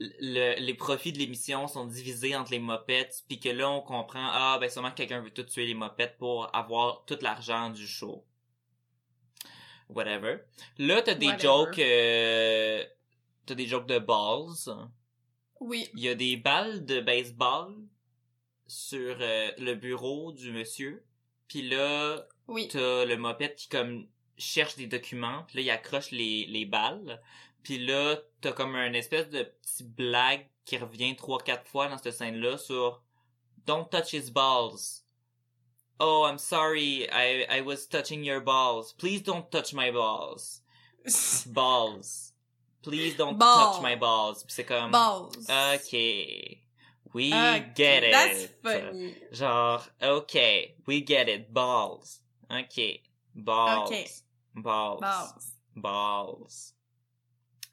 le- les profits de l'émission sont divisés entre les mopettes, puis que là, on comprend, ah, ben sûrement que quelqu'un veut tout tuer les mopettes pour avoir tout l'argent du show. Whatever. Là, t'as des Whatever. jokes, euh, t'as des jokes de balls. Oui. Il y a des balles de baseball sur euh, le bureau du monsieur. Puis là, Oui. t'as le mopette qui comme cherche des documents. Puis là, il accroche les, les balles. Puis là, t'as comme un espèce de petit blague qui revient trois, quatre fois dans cette scène-là sur Don't touch his balls. Oh, I'm sorry, I, I was touching your balls. Please don't touch my balls. Balls. Please don't touch my balls. C'est comme... Balls. Ok. We get it. That's funny. Genre, ok, we get it. Balls. Ok. Balls. Ok. Balls. Balls. Balls.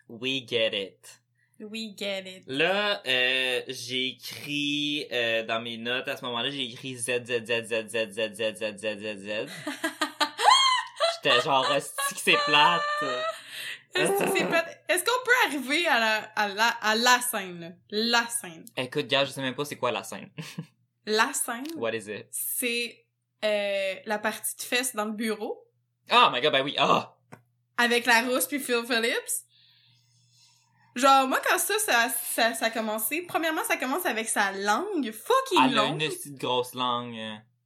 We get it. We get it. Là, euh, j'ai écrit euh, dans mes notes à ce moment-là, j'ai écrit Z Z Z Z Z Z Z Z Z Z Z. J'étais genre, que c'est plate? Est-ce qu'on peut arriver à la, à la, à la scène, là? La scène. Écoute, gars, je sais même pas c'est quoi la scène. La scène, What is it? c'est euh, la partie de fesses dans le bureau Oh my god, ben oui, ah! avec la rousse puis Phil Phillips. Genre, moi, quand ça, ça, ça, ça a commencé, premièrement, ça commence avec sa langue fucking Elle a longue. une petite grosse langue.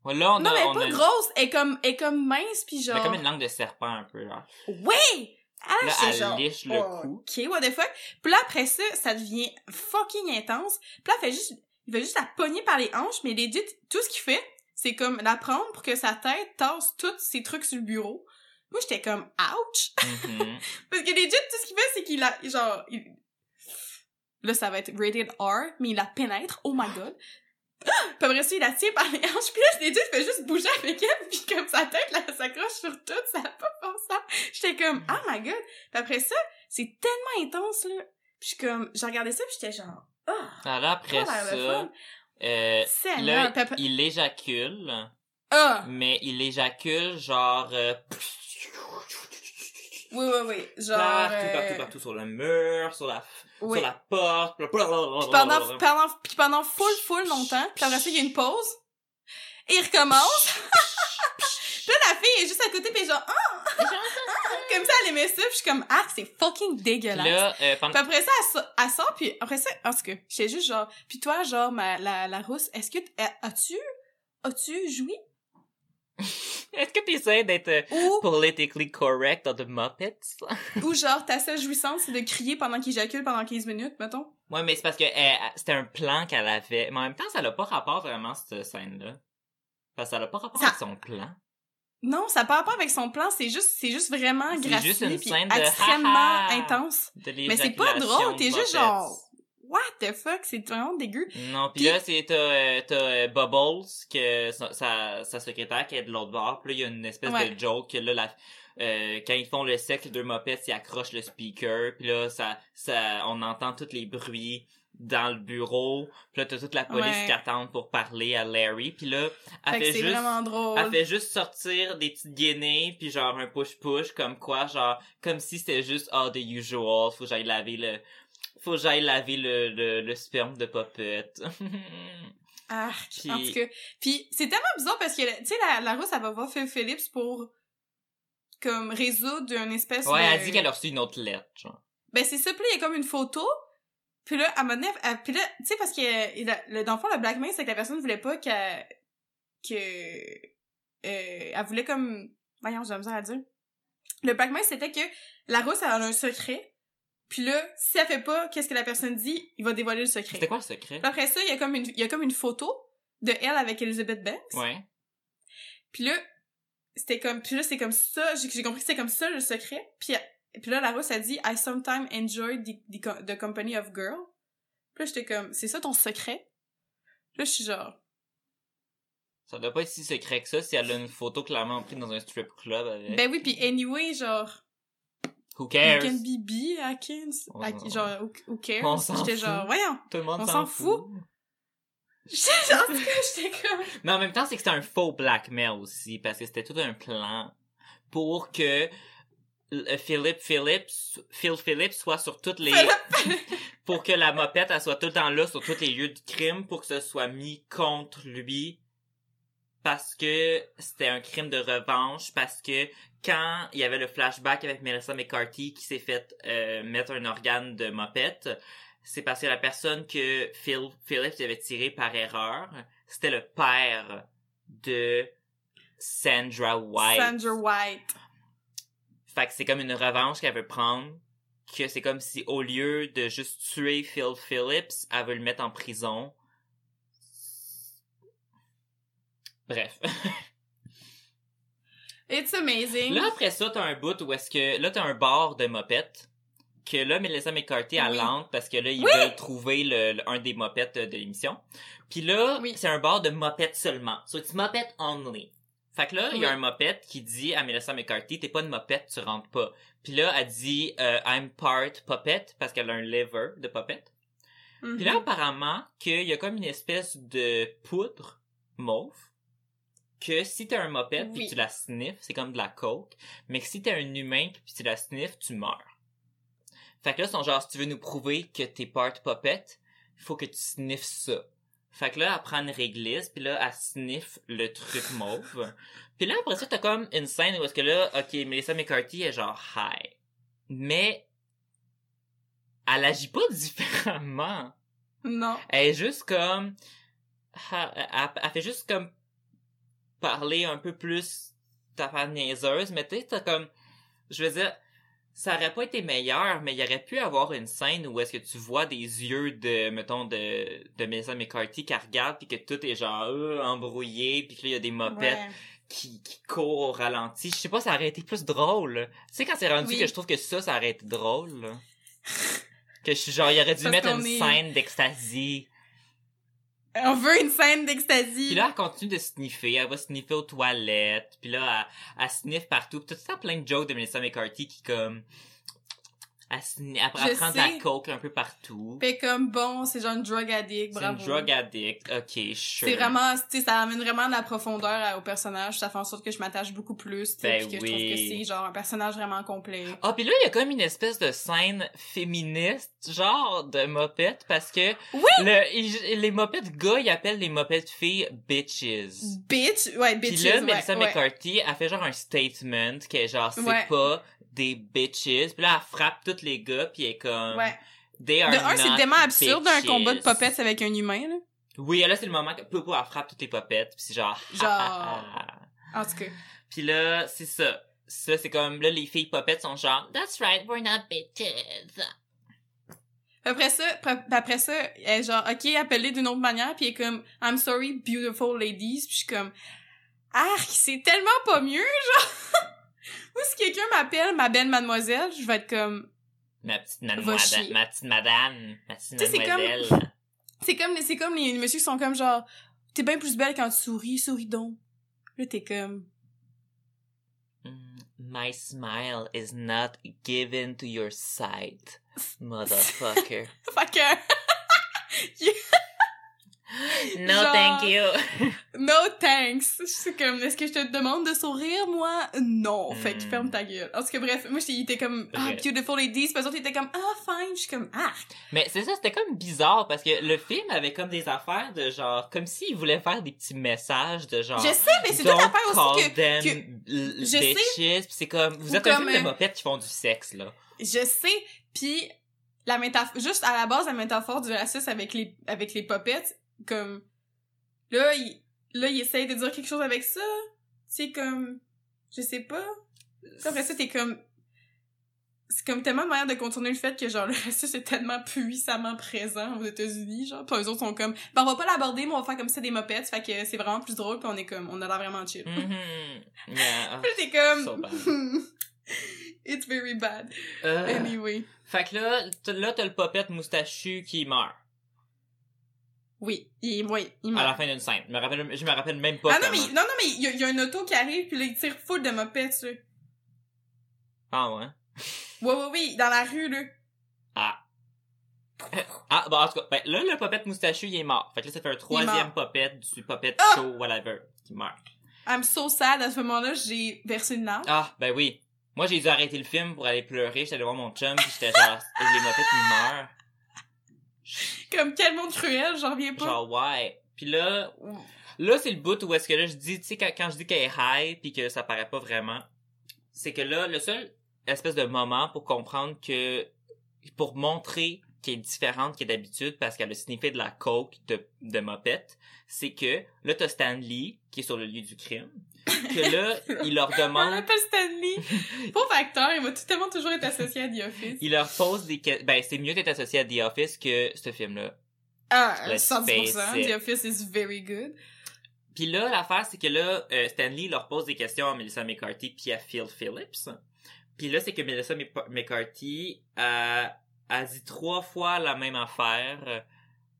Ouais, là, on Non, a, mais on pas a grosse, elle est comme, elle est comme mince pis genre... mais comme une langue de serpent un peu, genre. Ouais! Ah, Là, elle genre, liche le oh, cou. Ok, what the fuck? Puis là, après ça, ça devient fucking intense. Puis là, elle fait juste, il va juste la pogner par les hanches, mais legit, tout ce qu'il fait, c'est comme la prendre pour que sa tête tasse tous ses trucs sur le bureau. Moi, j'étais comme, ouch! Mhm. Parce que legit, tout ce qu'il fait, c'est qu'il a, genre, il- là, ça va être rated R, mais il la pénètre, oh my god. Puis après ça, il la tient par les hanches, puis là, legit, il fait juste bouger avec elle, puis comme sa tête, là, s'accroche sur tout, ça a pas fait ça. J'étais comme, oh my god. Puis après ça, c'est tellement intense, là. Puis je comme, j'ai regardé ça, puis j'étais genre, ah, Alors après ça, euh, là, il éjacule, Ah! mais il éjacule genre euh, Oui, oui, oui. Genre. partout, euh, partout, partout, sur le mur, sur la, Oui. sur la porte. Puis pendant, pendant, puis pendant full, full longtemps, puis après ça, il y a une pause, et il recommence. puis là, la fille est juste à côté, puis genre, ah! comme ça, elle aimait ça, puis je suis comme, ah, c'est fucking Puis dégueulasse. là, euh, Puis pendant... après ça, elle, sort- elle sort, puis après ça, en tout cas, j'étais juste genre, puis toi, genre, ma, la, la rousse, est-ce que, as-tu, as-tu joui? Est-ce que tu essaies d'être euh, Ou, politically correct dans The Muppets? ou genre, ta seule jouissance, c'est de crier pendant qu'il éjacule pendant 15 minutes, mettons? ouais, mais c'est parce que euh, c'était un plan qu'elle avait. Mais en même temps, ça n'a pas rapport vraiment, cette scène-là. Parce que ça n'a pas rapport Ça- avec son plan. Non, ça part pas avec son plan, c'est juste, c'est juste vraiment C'est gracieux juste une scène de extrêmement ha ha. intense. De Mais c'est pas drôle, t'es juste genre, what the fuck, c'est vraiment dégueu. Non, puis là, c'est, t'as, t'as Bubbles, que sa, sa, sa secrétaire qui est de l'autre bord, puis là, il y a une espèce Ouais. de joke que là, la, euh, quand ils font le sexe, les deux mopettes, ils accrochent le speaker, puis là, ça, ça, on entend tous les bruits dans le bureau, puis là, t'as toute la police Ouais. qui attend pour parler à Larry, puis là, elle Fait juste... vraiment drôle. Elle fait juste sortir des petites guinées puis genre un push-push comme quoi genre comme si c'était juste ah the usual faut que j'aille laver le faut que j'aille laver le, le, le sperme de Puppet. Arc. Puis- En tout cas. Puis c'est tellement bizarre parce que, tu sais, la, la rousse, elle va voir Phil Phillips pour, comme, résoudre une espèce ouais, de... elle dit qu'elle a reçu une autre lettre genre. Ben, c'est ça, puis là, il y a comme une photo. Puis là, à un moment donné, elle- puis là, tu sais, parce que, il a- le, dans le fond, le blackmail, c'est que la personne voulait pas qu'elle, que, euh, elle voulait comme, voyons, j'ai misère à dire. Le blackmail, c'était que la rousse, elle a un secret. Puis là, si elle fait pas qu'est-ce que la personne dit, il va dévoiler le secret. C'était quoi le secret? Puis après ça, il y a comme une, il y a comme une photo de elle avec Elizabeth Banks. Ouais. Puis là, c'était comme, puis là, c'est comme ça, j'ai j'ai compris que c'était comme ça le secret. Puis, puis là, la rousse a dit, I sometimes enjoy the, the, co- the company of girls. Puis là, j'étais comme, c'est ça ton secret? Là, je suis genre, Ça doit pas être si secret que ça si elle a une photo clairement prise dans un strip club avec. ben oui, puis anyway, genre, Who you cares? can be B, Atkins, s'en- genre, who, who cares? On s'en J'étais fout. genre, voyons. Tout le monde on s'en fout. J'étais genre, j'étais comme, Mais en même temps, c'est que c'était un faux blackmail aussi, parce que c'était tout un plan pour que euh, Philip Phillips, Phil Phillips soit sur toutes les, pour que la mopette, elle soit tout le temps là sur tous les lieux de crime pour que ce soit mis contre lui parce que c'était un crime de revanche parce que quand il y avait le flashback avec Melissa McCarthy qui s'est fait euh, mettre un organe de mopette, c'est parce que la personne que Phil Phillips avait tiré par erreur, c'était le père de Sandra White. Sandra White. Fait que c'est comme une revanche qu'elle veut prendre. Que c'est comme si au lieu de juste tuer Phil Phillips, elle veut le mettre en prison. Bref. It's amazing. là après ça, t'as un bout où est-ce que là t'as un bar de mopettes. Que là, Melissa McCarthy, elle Oui. lente parce que là, ils Oui! veulent trouver le, le- un des mopettes de l'émission. Puis là, Oui. c'est un bar de mopettes seulement. So it's mopette only. Fait que là, il y a un mopette qui dit à Melissa McCarthy, t'es pas une mopette, tu rentres pas. Puis là, elle dit, euh, I'm part puppet, parce qu'elle a un liver de puppet. Puis là, apparemment, qu'il y a comme une espèce de poudre mauve, que si t'es un mopette puis Oui. que tu la sniffes, c'est comme de la coke, mais que si t'es un humain puis tu la sniffes, tu meurs. Fait que là, sont genre, si tu veux nous prouver que t'es part puppet, il faut que tu sniffes ça. Fait que là, elle prend une réglisse, puis là, elle sniffe le truc mauve. Puis là, après ça, t'as comme une scène où est-ce que là, ok, Melissa McCarthy est genre high. Mais, elle agit pas différemment. Non. Elle est juste comme, elle fait juste comme parler un peu plus ta niaiseuse, mais tu sais, t'as comme, je veux dire, ça aurait pas été meilleur, mais il y aurait pu avoir une scène où est-ce que tu vois des yeux de, mettons, de, de Melissa McCarthy qui regarde puis que tout est genre, euh, embrouillé puis que là, il y a des mopettes Ouais. qui, qui courent au ralenti. Je sais pas, ça aurait été plus drôle. Tu sais, quand c'est rendu Oui. que je trouve que ça, ça aurait été drôle. Que je suis genre, il aurait dû Parce mettre une est- scène d'extasie. On veut une scène d'extasie. Puis là, elle continue de sniffer. Elle va sniffer aux toilettes. Puis là, elle, elle sniffe partout. Puis tout ça, plein de jokes de Melissa McCarthy qui, comme... Elle, sni- elle, elle Je prend de la sais. coke un peu partout. Fait comme bon, c'est genre une drug addict, C'est une bravo. drug addict. Ok, sure. C'est vraiment, tu sais, ça amène vraiment de la profondeur à- au personnage. Ça fait en sorte que je m'attache beaucoup plus, tu sais, Ben puis que oui. je trouve que c'est genre un personnage vraiment complet. Ah, puis là, il y a comme une espèce de scène féministe, genre de mopette, parce que Oui! le, les mopettes gars, ils appellent les mopettes filles bitches. Bitch, ouais, Puis bitches, là, ouais, Melissa ouais. McCarthy, elle fait genre un statement qui est genre, c'est Ouais. pas des bitches. Puis là, elle frappe tous les gars, puis elle est comme... Ouais. They are De un, c'est tellement absurde un bitches. combat de popettes avec un humain, là. Oui, là, c'est le moment que Popo, elle frappe toutes les popettes, puis c'est genre... Genre- En tout cas. Puis là, c'est ça. Ça, c'est comme, là, les filles popettes sont genre, That's right, we're not bitches. Après ça, pr- après ça, elle est genre, ok, appelez d'une autre manière, puis elle est comme, I'm sorry, beautiful ladies, puis je suis comme, arc, c'est tellement pas mieux, genre. Ou si quelqu'un m'appelle ma belle mademoiselle, je vais être comme, Ma petite mademoiselle, ma petite madame, ma petite c'est comme- mademoiselle. c'est comme, c'est comme les, les messieurs qui sont comme genre, t'es bien plus belle quand tu souris, souris donc. Là, t'es comme, Mm, My smile is not given to your sight, motherfucker. fuck que, no, Genre- thank you. no thanks. C'est comme, est-ce que je te demande de sourire, moi? Non. Fait que Hmm. ferme ta gueule. En tout cas, bref, moi, j'étais- il était comme, ah, Bref. beautiful ladies, puis les autres, ils étaient comme, ah, fine. Je suis comme, ah. Mais c'est ça, c'était comme bizarre parce que le film avait comme des affaires de genre, comme s'il voulait faire des petits messages de genre. Je sais, mais c'est toute Don't l'affaire aussi call que, them que je sais. c'est comme, vous Ou êtes un comme, film de euh, mopettes qui font du sexe, là. je sais, puis la métaphore, juste à la base, la métaphore du racisme avec les, avec les popettes, comme, là, il, là, il essaye de dire quelque chose avec ça. C'est comme, je sais pas. Après ça, t'es comme, c'est comme tellement de manière de contourner le fait que genre le racisme est tellement puissamment présent aux États-Unis genre puis eux autres sont comme ben on va pas l'aborder mais on va faire comme ça des mopettes fait que c'est vraiment plus drôle puis on est comme on a l'air vraiment chill Mhm. Yeah. Puis t'es comme So bad. it's very bad Euh, anyway Fait que là, là, t'as le popette moustachu qui meurt oui il oui il à la meurt fin d'une scène. Je me rappelle, je me rappelle même pas ah non comment. mais non non mais il y, a- il y a une auto qui arrive puis là il tire full de mopettes là Ah ouais? ouais ouais oui dans la rue là Ah. Ah, bon, en tout cas, ben, là, le popette moustachu, il est mort. Fait que là, ça fait un troisième popette du popette Ah! show, whatever, qui meurt. I'm so sad à ce moment-là j'ai versé une larme Ah, ben oui. Moi, j'ai dû arrêter le film pour aller pleurer. J'étais allé voir mon chum, pis j'étais genre, les mopettes, ils meurent. comme monde cruel j'en reviens pas. Genre, ouais. Puis là, là, c'est le bout où est-ce que là, je dis, tu sais, quand, quand je dis qu'elle est high, puis que ça paraît pas vraiment, c'est que là, le seul espèce de moment pour comprendre que, pour montrer qu'elle est différente qu'elle est d'habitude parce qu'elle a sniffé de la coke de, de mopette, c'est que là, t'as Stanley, qui est sur le lieu du crime, que là, il leur on demande l'appelle Stanley pauvre acteur il va tout tellement toujours être associé à The Office il leur pose des questions. Ben, c'est mieux d'être associé à The Office que ce film-là. Ah, Let's 110%. face it. The Office is very good. Puis là, l'affaire, c'est que là, euh, Stanley leur pose des questions à Melissa McCarthy puis à Phil Phillips. Puis là, c'est que Melissa Mc- McCarthy euh, a dit trois fois la même affaire.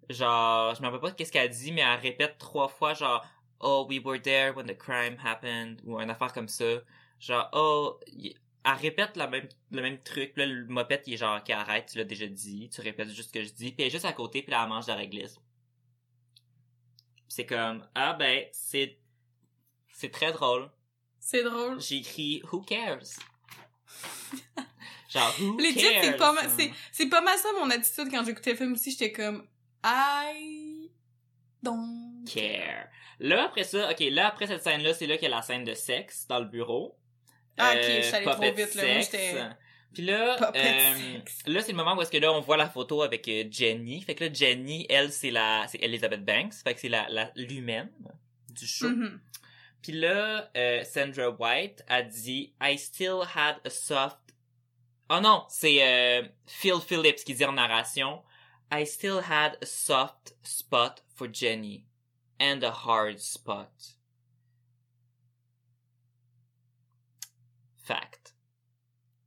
Genre, je me rappelle pas qu'est-ce qu'elle dit, mais elle répète trois fois, genre, oh, we were there when the crime happened, ou une affaire comme ça. Genre, oh, y- elle répète la même, le même truc, là, le mopette, il est genre, ok, arrête, tu l'as déjà dit, tu répètes juste ce que je dis, puis elle est juste à côté, puis là, elle mange de la réglisse. C'est comme, ah ben, c'est, c'est très drôle. C'est drôle. J'ai écrit, who cares? Genre, who Les cares? c'est pas mal, c'est, c'est pas mal ça mon attitude quand j'écoutais le film aussi. J'étais comme, I don't care. Là, après ça, ok, là, après cette scène-là, c'est là qu'il y a la scène de sexe dans le bureau. Ah, ok, Euh, je suis allée trop vite, là. Moi, sexe. j'étais- Puis là, euh, là, c'est le moment où est-ce que là, on voit la photo avec euh, Jenny. Fait que là, Jenny, elle, c'est la, c'est Elizabeth Banks. Fait que c'est la, la, l'humaine du show. Mhm. Puis là, euh, Sandra White a dit I still had a soft. Oh non, c'est euh, Phil Phillips qui dit en narration I still had a soft spot for Jenny and a hard spot. Fact.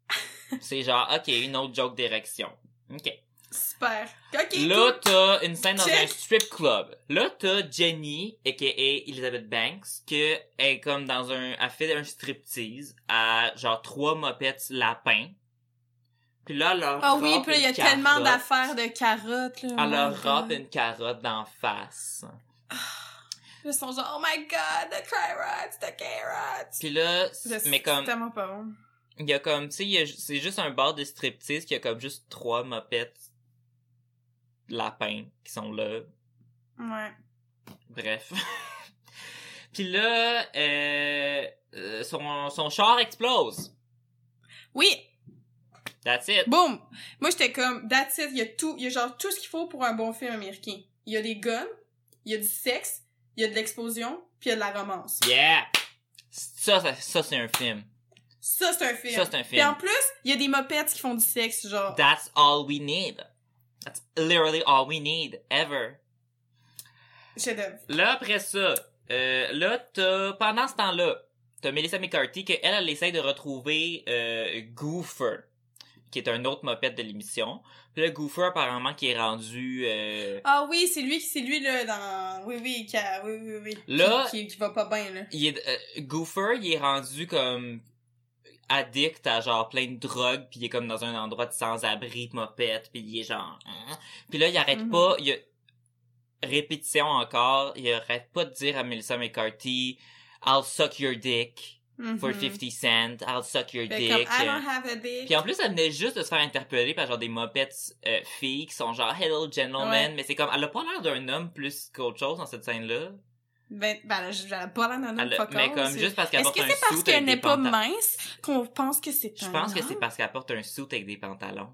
c'est genre ok une autre joke d'érection. Ok. Super. Ok, Là, t'as une scène dans Check. un strip club. Là, t'as Jenny, aka Elizabeth Banks, que est comme dans un, elle fait un striptease à genre trois mopettes lapins. Puis là, elle leur Ah oui, râpe puis il y a tellement d'affaires de carottes, là. Elle Oh leur my râpe God. une carotte d'en face. Ils sont genre, oh my god, the carrots, the carrots. Puis là, mais comme, C'est tellement pas bon. il y a comme, tu sais, c'est juste un bar de striptease qui a comme juste trois mopettes lapins qui sont là. Ouais. Bref. Puis là, euh, euh, son, son char explose. Oui, That's it. boum. Moi, j'étais comme, that's it. Il y a tout, il y a genre tout ce qu'il faut pour un bon film américain. Il y a des guns, il y a du sexe, il y a de l'explosion, puis il y a de la romance. Yeah! Ça, ça, ça, c'est un film. Ça, c'est un film. Ça, c'est un Puis film. en plus, il y a des mopettes qui font du sexe, genre. That's all we need. That's literally all we need, ever. Chef-d'œuvre. Là, après ça, euh, là, t'as, pendant ce temps-là, t'as Melissa McCarthy, qu'elle, elle essaye de retrouver, euh, Goofer, qui est un autre mopette de l'émission. Là, Goofer, apparemment, qui est rendu, euh, Ah oui, c'est lui, c'est lui, là, dans... Oui, oui, qui a... Oui, oui, oui. Là- Qui, qui, qui va pas bien, là. il est, euh, Goofer, il est rendu comme addict à genre plein de drogues puis il est comme dans un endroit de sans-abri de mopette puis il est genre hein? puis là il arrête Mhm. pas il a répétition encore il arrête pas de dire à Melissa McCarthy I'll suck your dick for Mhm. 50 cents I'll suck your Fait dick comme, I don't have a dick. puis en plus, elle venait juste de se faire interpeller par genre des mopettes euh, filles qui sont genre hello gentlemen, Ouais. mais c'est comme elle a pas l'air d'un homme plus qu'autre chose dans cette scène là. Ben, ben, j'avais pas l'air d'un homme fuck mais comme juste parce qu'elle Est-ce porte que un c'est parce suit qu'elle n'est pas mince qu'on pense que c'est Je un pense que homme? c'est parce qu'elle porte un suit avec des pantalons.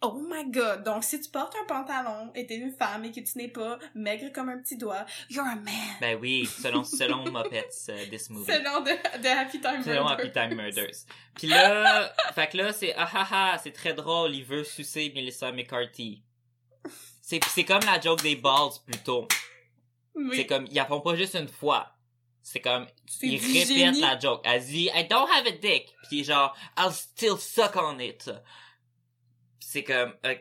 Oh my god. Donc, si tu portes un pantalon et t'es une femme et que tu n'es pas maigre comme un petit doigt, you're a man. Ben oui, selon selon Muppets euh, this movie. Selon de, de Happy Time Selon Murder. Happy Time Murders. Puis là, fait que là c'est ah ah ah, c'est très drôle, il veut sucer Melissa McCarthy. C'est c'est comme la joke des balls plutôt. Oui. C'est comme ils la font pas juste une fois. C'est comme C'est il du répète génie. la joke. Elle dit I don't have a dick. Puis genre I'll still suck on it. C'est comme euh,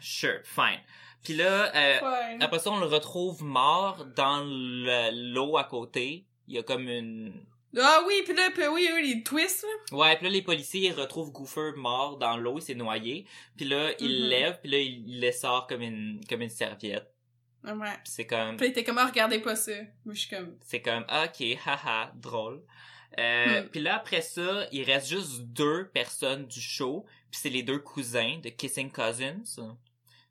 sure, fine. Puis là euh, Ouais. après ça on le retrouve mort dans le- l'eau à côté. Il y a comme une Ah oui, puis là, puis oui, oui, les twists, là. Ouais, puis là, les policiers, ils retrouvent Goofer mort dans l'eau, il s'est noyé. Puis là, ils le lèvent, puis là, ils il le sort comme une, comme une serviette. Ouais. Puis c'est comme, Puis t'es comme, ah, regardez pas ça. Moi, je suis comme, c'est comme, ok, haha, drôle. Euh, Hmm. Puis là, après ça, il reste juste deux personnes du show, puis c'est les deux cousins de Kissing Cousins.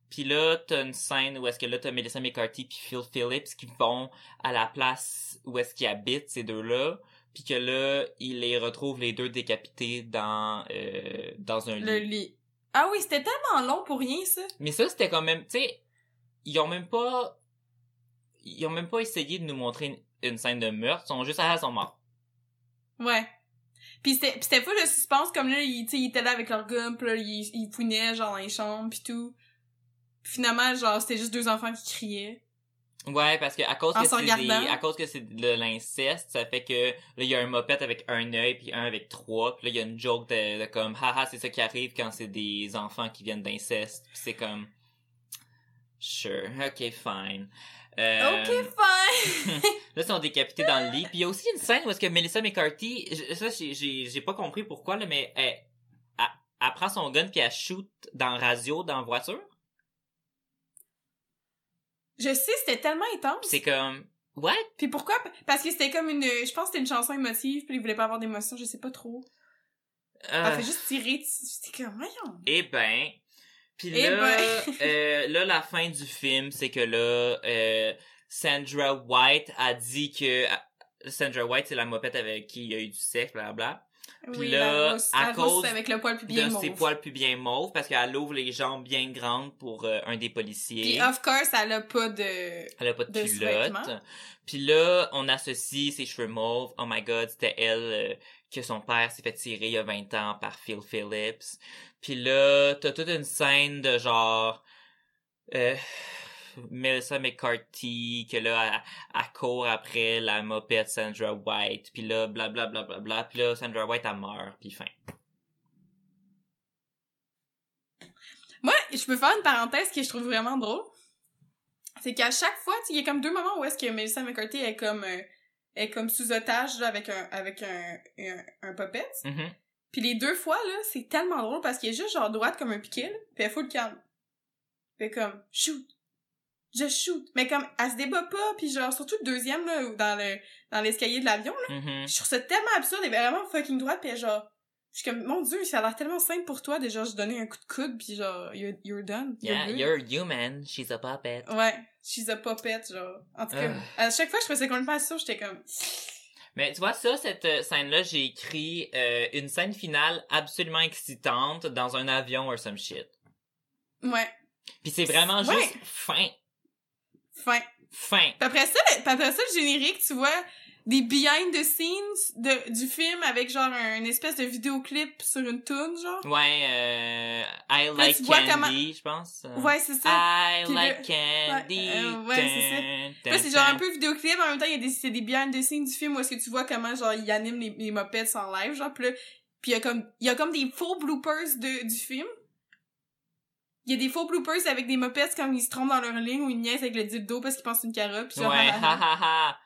Puis là, t'as une scène où est-ce que là, t'as Melissa McCarthy puis Phil Phillips qui vont à la place où est-ce qu'ils habitent, ces deux-là. Puis que là, ils les retrouvent les deux décapités dans, euh, dans un le lit. lit. Ah oui, c'était tellement long pour rien, ça. Mais ça, c'était quand même, tu sais, ils ont même pas, ils ont même pas essayé de nous montrer une, une scène de meurtre, ils sont juste, ah, ils sont morts. Ouais. Puis c'était pis c'était fou le suspense, comme là, sais, ils étaient là avec leur gun, pis là, ils, ils fouinaient, genre, dans les chambres, pis tout. Puis finalement, genre, c'était juste deux enfants qui criaient. Ouais, parce que à cause En que c'est à cause que c'est de l'inceste, ça fait que là il y a un mopette avec un œil puis un avec trois, puis là il y a une joke de, de comme haha, c'est ça qui arrive quand c'est des enfants qui viennent d'inceste. Puis c'est comme sure, OK, fine. Euh, Ok, fine! là, ils sont décapités dans le lit. Puis il y a aussi une scène où est-ce que Melissa McCarthy, ça j'ai pas compris pourquoi là, mais elle, elle, elle prend son gun puis elle shoot dans radio dans la voiture. Je sais, c'était tellement intense. C'est comme what? Puis pourquoi? Parce que c'était comme une, je pense que c'était une chanson émotive, puis il voulait pas avoir d'émotion, je sais pas trop. Euh, Elle fait juste tirer, c'était comme, voyons. Eh ben, puis Eh là, ben. euh, là la fin du film, c'est que là, euh, Sandra White a dit que Sandra White c'est la mopette avec qui il y a eu du sexe, bla Puis oui, là, rousse, à cause avec le poil de mauve. ses poils plus bien mauves parce qu'elle ouvre les jambes bien grandes pour euh, un des policiers. Puis of course, elle a pas de... Elle a pas de, de culotte. Puis là, on associe ses cheveux mauves. Oh my god, c'était elle euh, que son père s'est fait tirer il y a 20 ans par Phil Phillips. Puis là, t'as toute une scène de genre... Euh, Melissa McCarthy, que là, elle court après la mopette Sandra White. Puis là, bla bla bla bla bla. Puis là, Sandra White, elle meurt. Puis fin. Moi, je peux faire une parenthèse que je trouve vraiment drôle. C'est qu'à chaque fois, il y a comme deux moments où est-ce que Melissa McCarthy est comme, euh, est comme sous otage, là, avec un, avec un, un, un puppet. Mhm. Puis les deux fois, là, c'est tellement drôle parce qu'elle est juste genre droite comme un piquet, là, puis elle fout le calme. Fait comme, shoot. Je shoot. Mais comme, elle se débat pas, puis genre, surtout le deuxième, là, dans le, dans l'escalier de l'avion, là, Mhm. je trouve ça tellement absurde, elle est vraiment fucking droite, puis genre, je suis comme, mon dieu, ça a l'air tellement simple pour toi, déjà, je donnais un coup de coude, puis genre, you're, you're done. You're Yeah, good. you're human. She's a puppet. Ouais, she's a puppet, genre. En tout cas, Ah. à chaque fois, je ça complètement absurde, j'étais comme, Mais tu vois, ça, cette euh, scène-là, j'ai écrit euh, une scène finale absolument excitante dans un avion or some shit. ouais, Puis c'est vraiment Ouais. juste fin. fin. Fin. Puis après ça, après ça, le générique, tu vois, des behind the scenes de, du film avec genre un, une espèce de vidéoclip sur une tune, genre. Ouais, euh, I like candy, comment- je pense. Ouais, c'est ça. I Puis like le- candy. ouais, euh, ouais, c'est ça. Là, c'est genre un peu vidéoclip, en même temps, il y a des, c'est des behind the scenes du film où est-ce que tu vois comment, genre, il anime les, les mopettes en live, genre, pis là, pis il y a comme, il y a comme des faux bloopers de, du film. Il y a des faux bloopers avec des mopettes comme ils se trompent dans leur ligne ou ils niaisent avec le dildo parce qu'ils pensent une carotte, pis genre, Ouais, ha, ha, ha.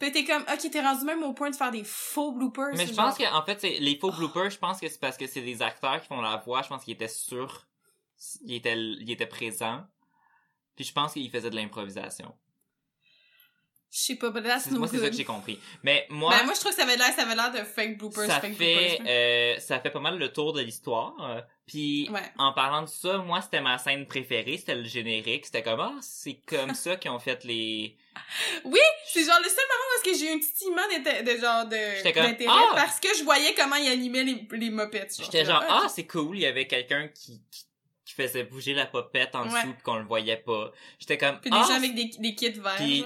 Pis t'es comme, ok, t'es rendu même au point de faire des faux bloopers. Mais je genre. pense que en fait, c'est les faux bloopers, je pense que c'est parce que c'est des acteurs qui font la voix. Je pense qu'ils étaient sûrs, ils étaient, ils étaient présents. Puis je pense qu'ils faisaient de l'improvisation. Je sais pas, but that's C'est- no Moi, c'est ça que j'ai compris. Mais moi, Ben, moi, je trouve que ça avait l'air, ça avait l'air de fake bloopers, ça fake fait, bloopers. euh, ça fait pas mal le tour de l'histoire. Puis Ouais. en parlant de ça, moi, c'était ma scène préférée. C'était le générique. C'était comme ah, c'est comme ça qu'ils ont fait les. C'est genre le seul moment où que j'ai eu un petit d'inté- de, genre de d'intérêt ah! parce que je voyais comment il animait les, les mopettes. J'étais genre ah, ah, c'est cool. Il y avait quelqu'un qui, qui qui faisait bouger la popette en dessous pis qu'on le voyait pas. J'étais comme Puis des ah, gens avec des, des kits verts. Puis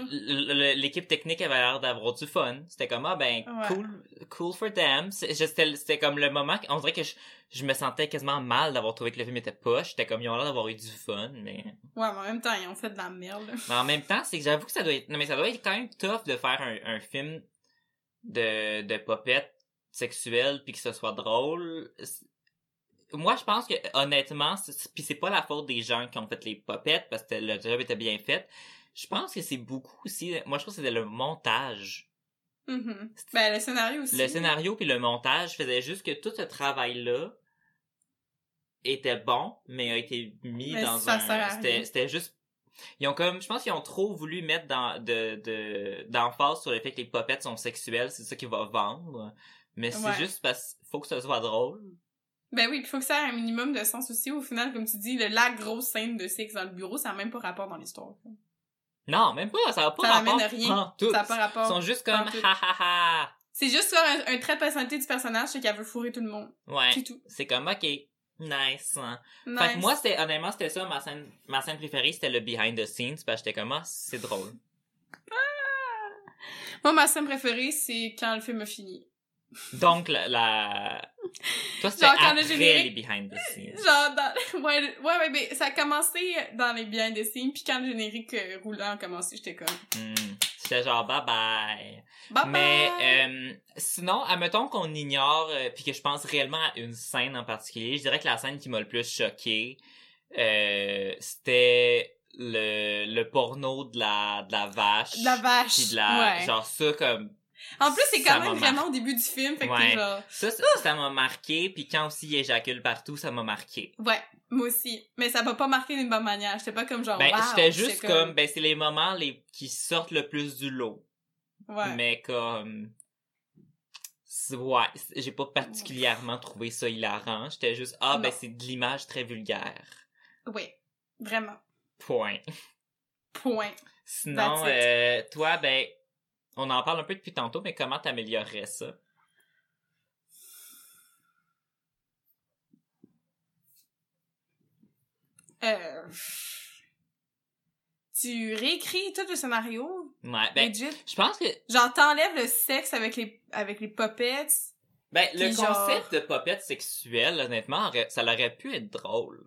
l'équipe technique avait l'air d'avoir du fun. C'était comme ah ben cool cool for them. C'était comme le moment on dirait que je, je me sentais quasiment mal d'avoir trouvé que le film était poche. J'étais comme ils ont l'air d'avoir eu du fun mais Ouais, mais en même temps, ils ont fait de la merde. mais en même temps, c'est que j'avoue que ça doit être non mais ça doit être quand même tough de faire un, un film de de popettes sexuelles puis que ce soit drôle. Moi, je pense que honnêtement, puis c'est pas la faute des gens qui ont fait les popettes parce que le job était bien fait. Je pense que c'est beaucoup aussi. Moi, je trouve que c'était le montage. Mhm. Ben, le scénario aussi. Le scénario puis le montage faisait juste que tout ce travail-là était bon, mais a été mis Mais dans ça un. C'était, c'était juste. Ils ont comme, je pense qu'ils ont trop voulu mettre dans, de, de, d'emphase sur le fait que les popettes sont sexuelles, c'est ça qui va vendre. Mais c'est Ouais. juste parce qu'il faut que ce soit drôle. Ben oui, il faut que ça ait un minimum de sens aussi. Au final, comme tu dis, le, la grosse scène de sexe dans le bureau, ça n'a même pas rapport dans l'histoire. Non, même pas, ça va pas Ça rapport. n'amène rien. en tout. Ça n'a pas rapport. Ils sont juste comme, ha ha ha. C'est juste faire un, un trait de personnalité du personnage, c'est qu'elle veut fourrer tout le monde. Ouais. C'est tout. C'est comme, ok, nice. hein. Nice. Fait que moi, c'était, honnêtement, c'était ça, ma scène, ma scène préférée, c'était le behind the scenes, parce que j'étais comme, ah, c'est drôle. Moi, ma scène préférée, c'est quand le film a fini. Donc, la, la... toi, c'était Genre, quand le après générique- les behind the scenes. Genre, dans... ouais, ouais, ouais, mais ça a commencé dans les behind the scenes, puis quand le générique euh, roulant a commencé, j'étais comme, Hmm. C'était genre, bye bye. bye Mais, bye! euh, sinon, admettons qu'on ignore, euh, puis que je pense réellement à une scène en particulier, je dirais que la scène qui m'a le plus choqué, euh, c'était le, le porno de la, de la vache. De la vache. Puis de la, ouais. genre ça comme, en plus, c'est quand même vraiment au début du film, fait que Ouais. genre, ça, ça m'a marqué, puis quand aussi il éjacule partout, ça m'a marqué. ouais, moi aussi. Mais ça m'a pas marqué d'une bonne manière. J'étais pas comme genre, Ben, wow, j'étais juste comme, ben, c'est les moments les, qui sortent le plus du lot. ouais. Mais comme, ouais, j'ai pas particulièrement trouvé ça hilarant. J'étais juste, ah, ben, c'est de l'image très vulgaire. Oui, vraiment. Point. Point. Sinon, euh, toi, ben, on en parle un peu depuis tantôt, mais comment t'améliorerais ça? Euh... Tu réécris tout le scénario, Ouais, ben, je pense que, Genre, t'enlèves le sexe avec les, avec les puppets? ben, le genre- concept de popette sexuelle, honnêtement, ça aurait pu être drôle.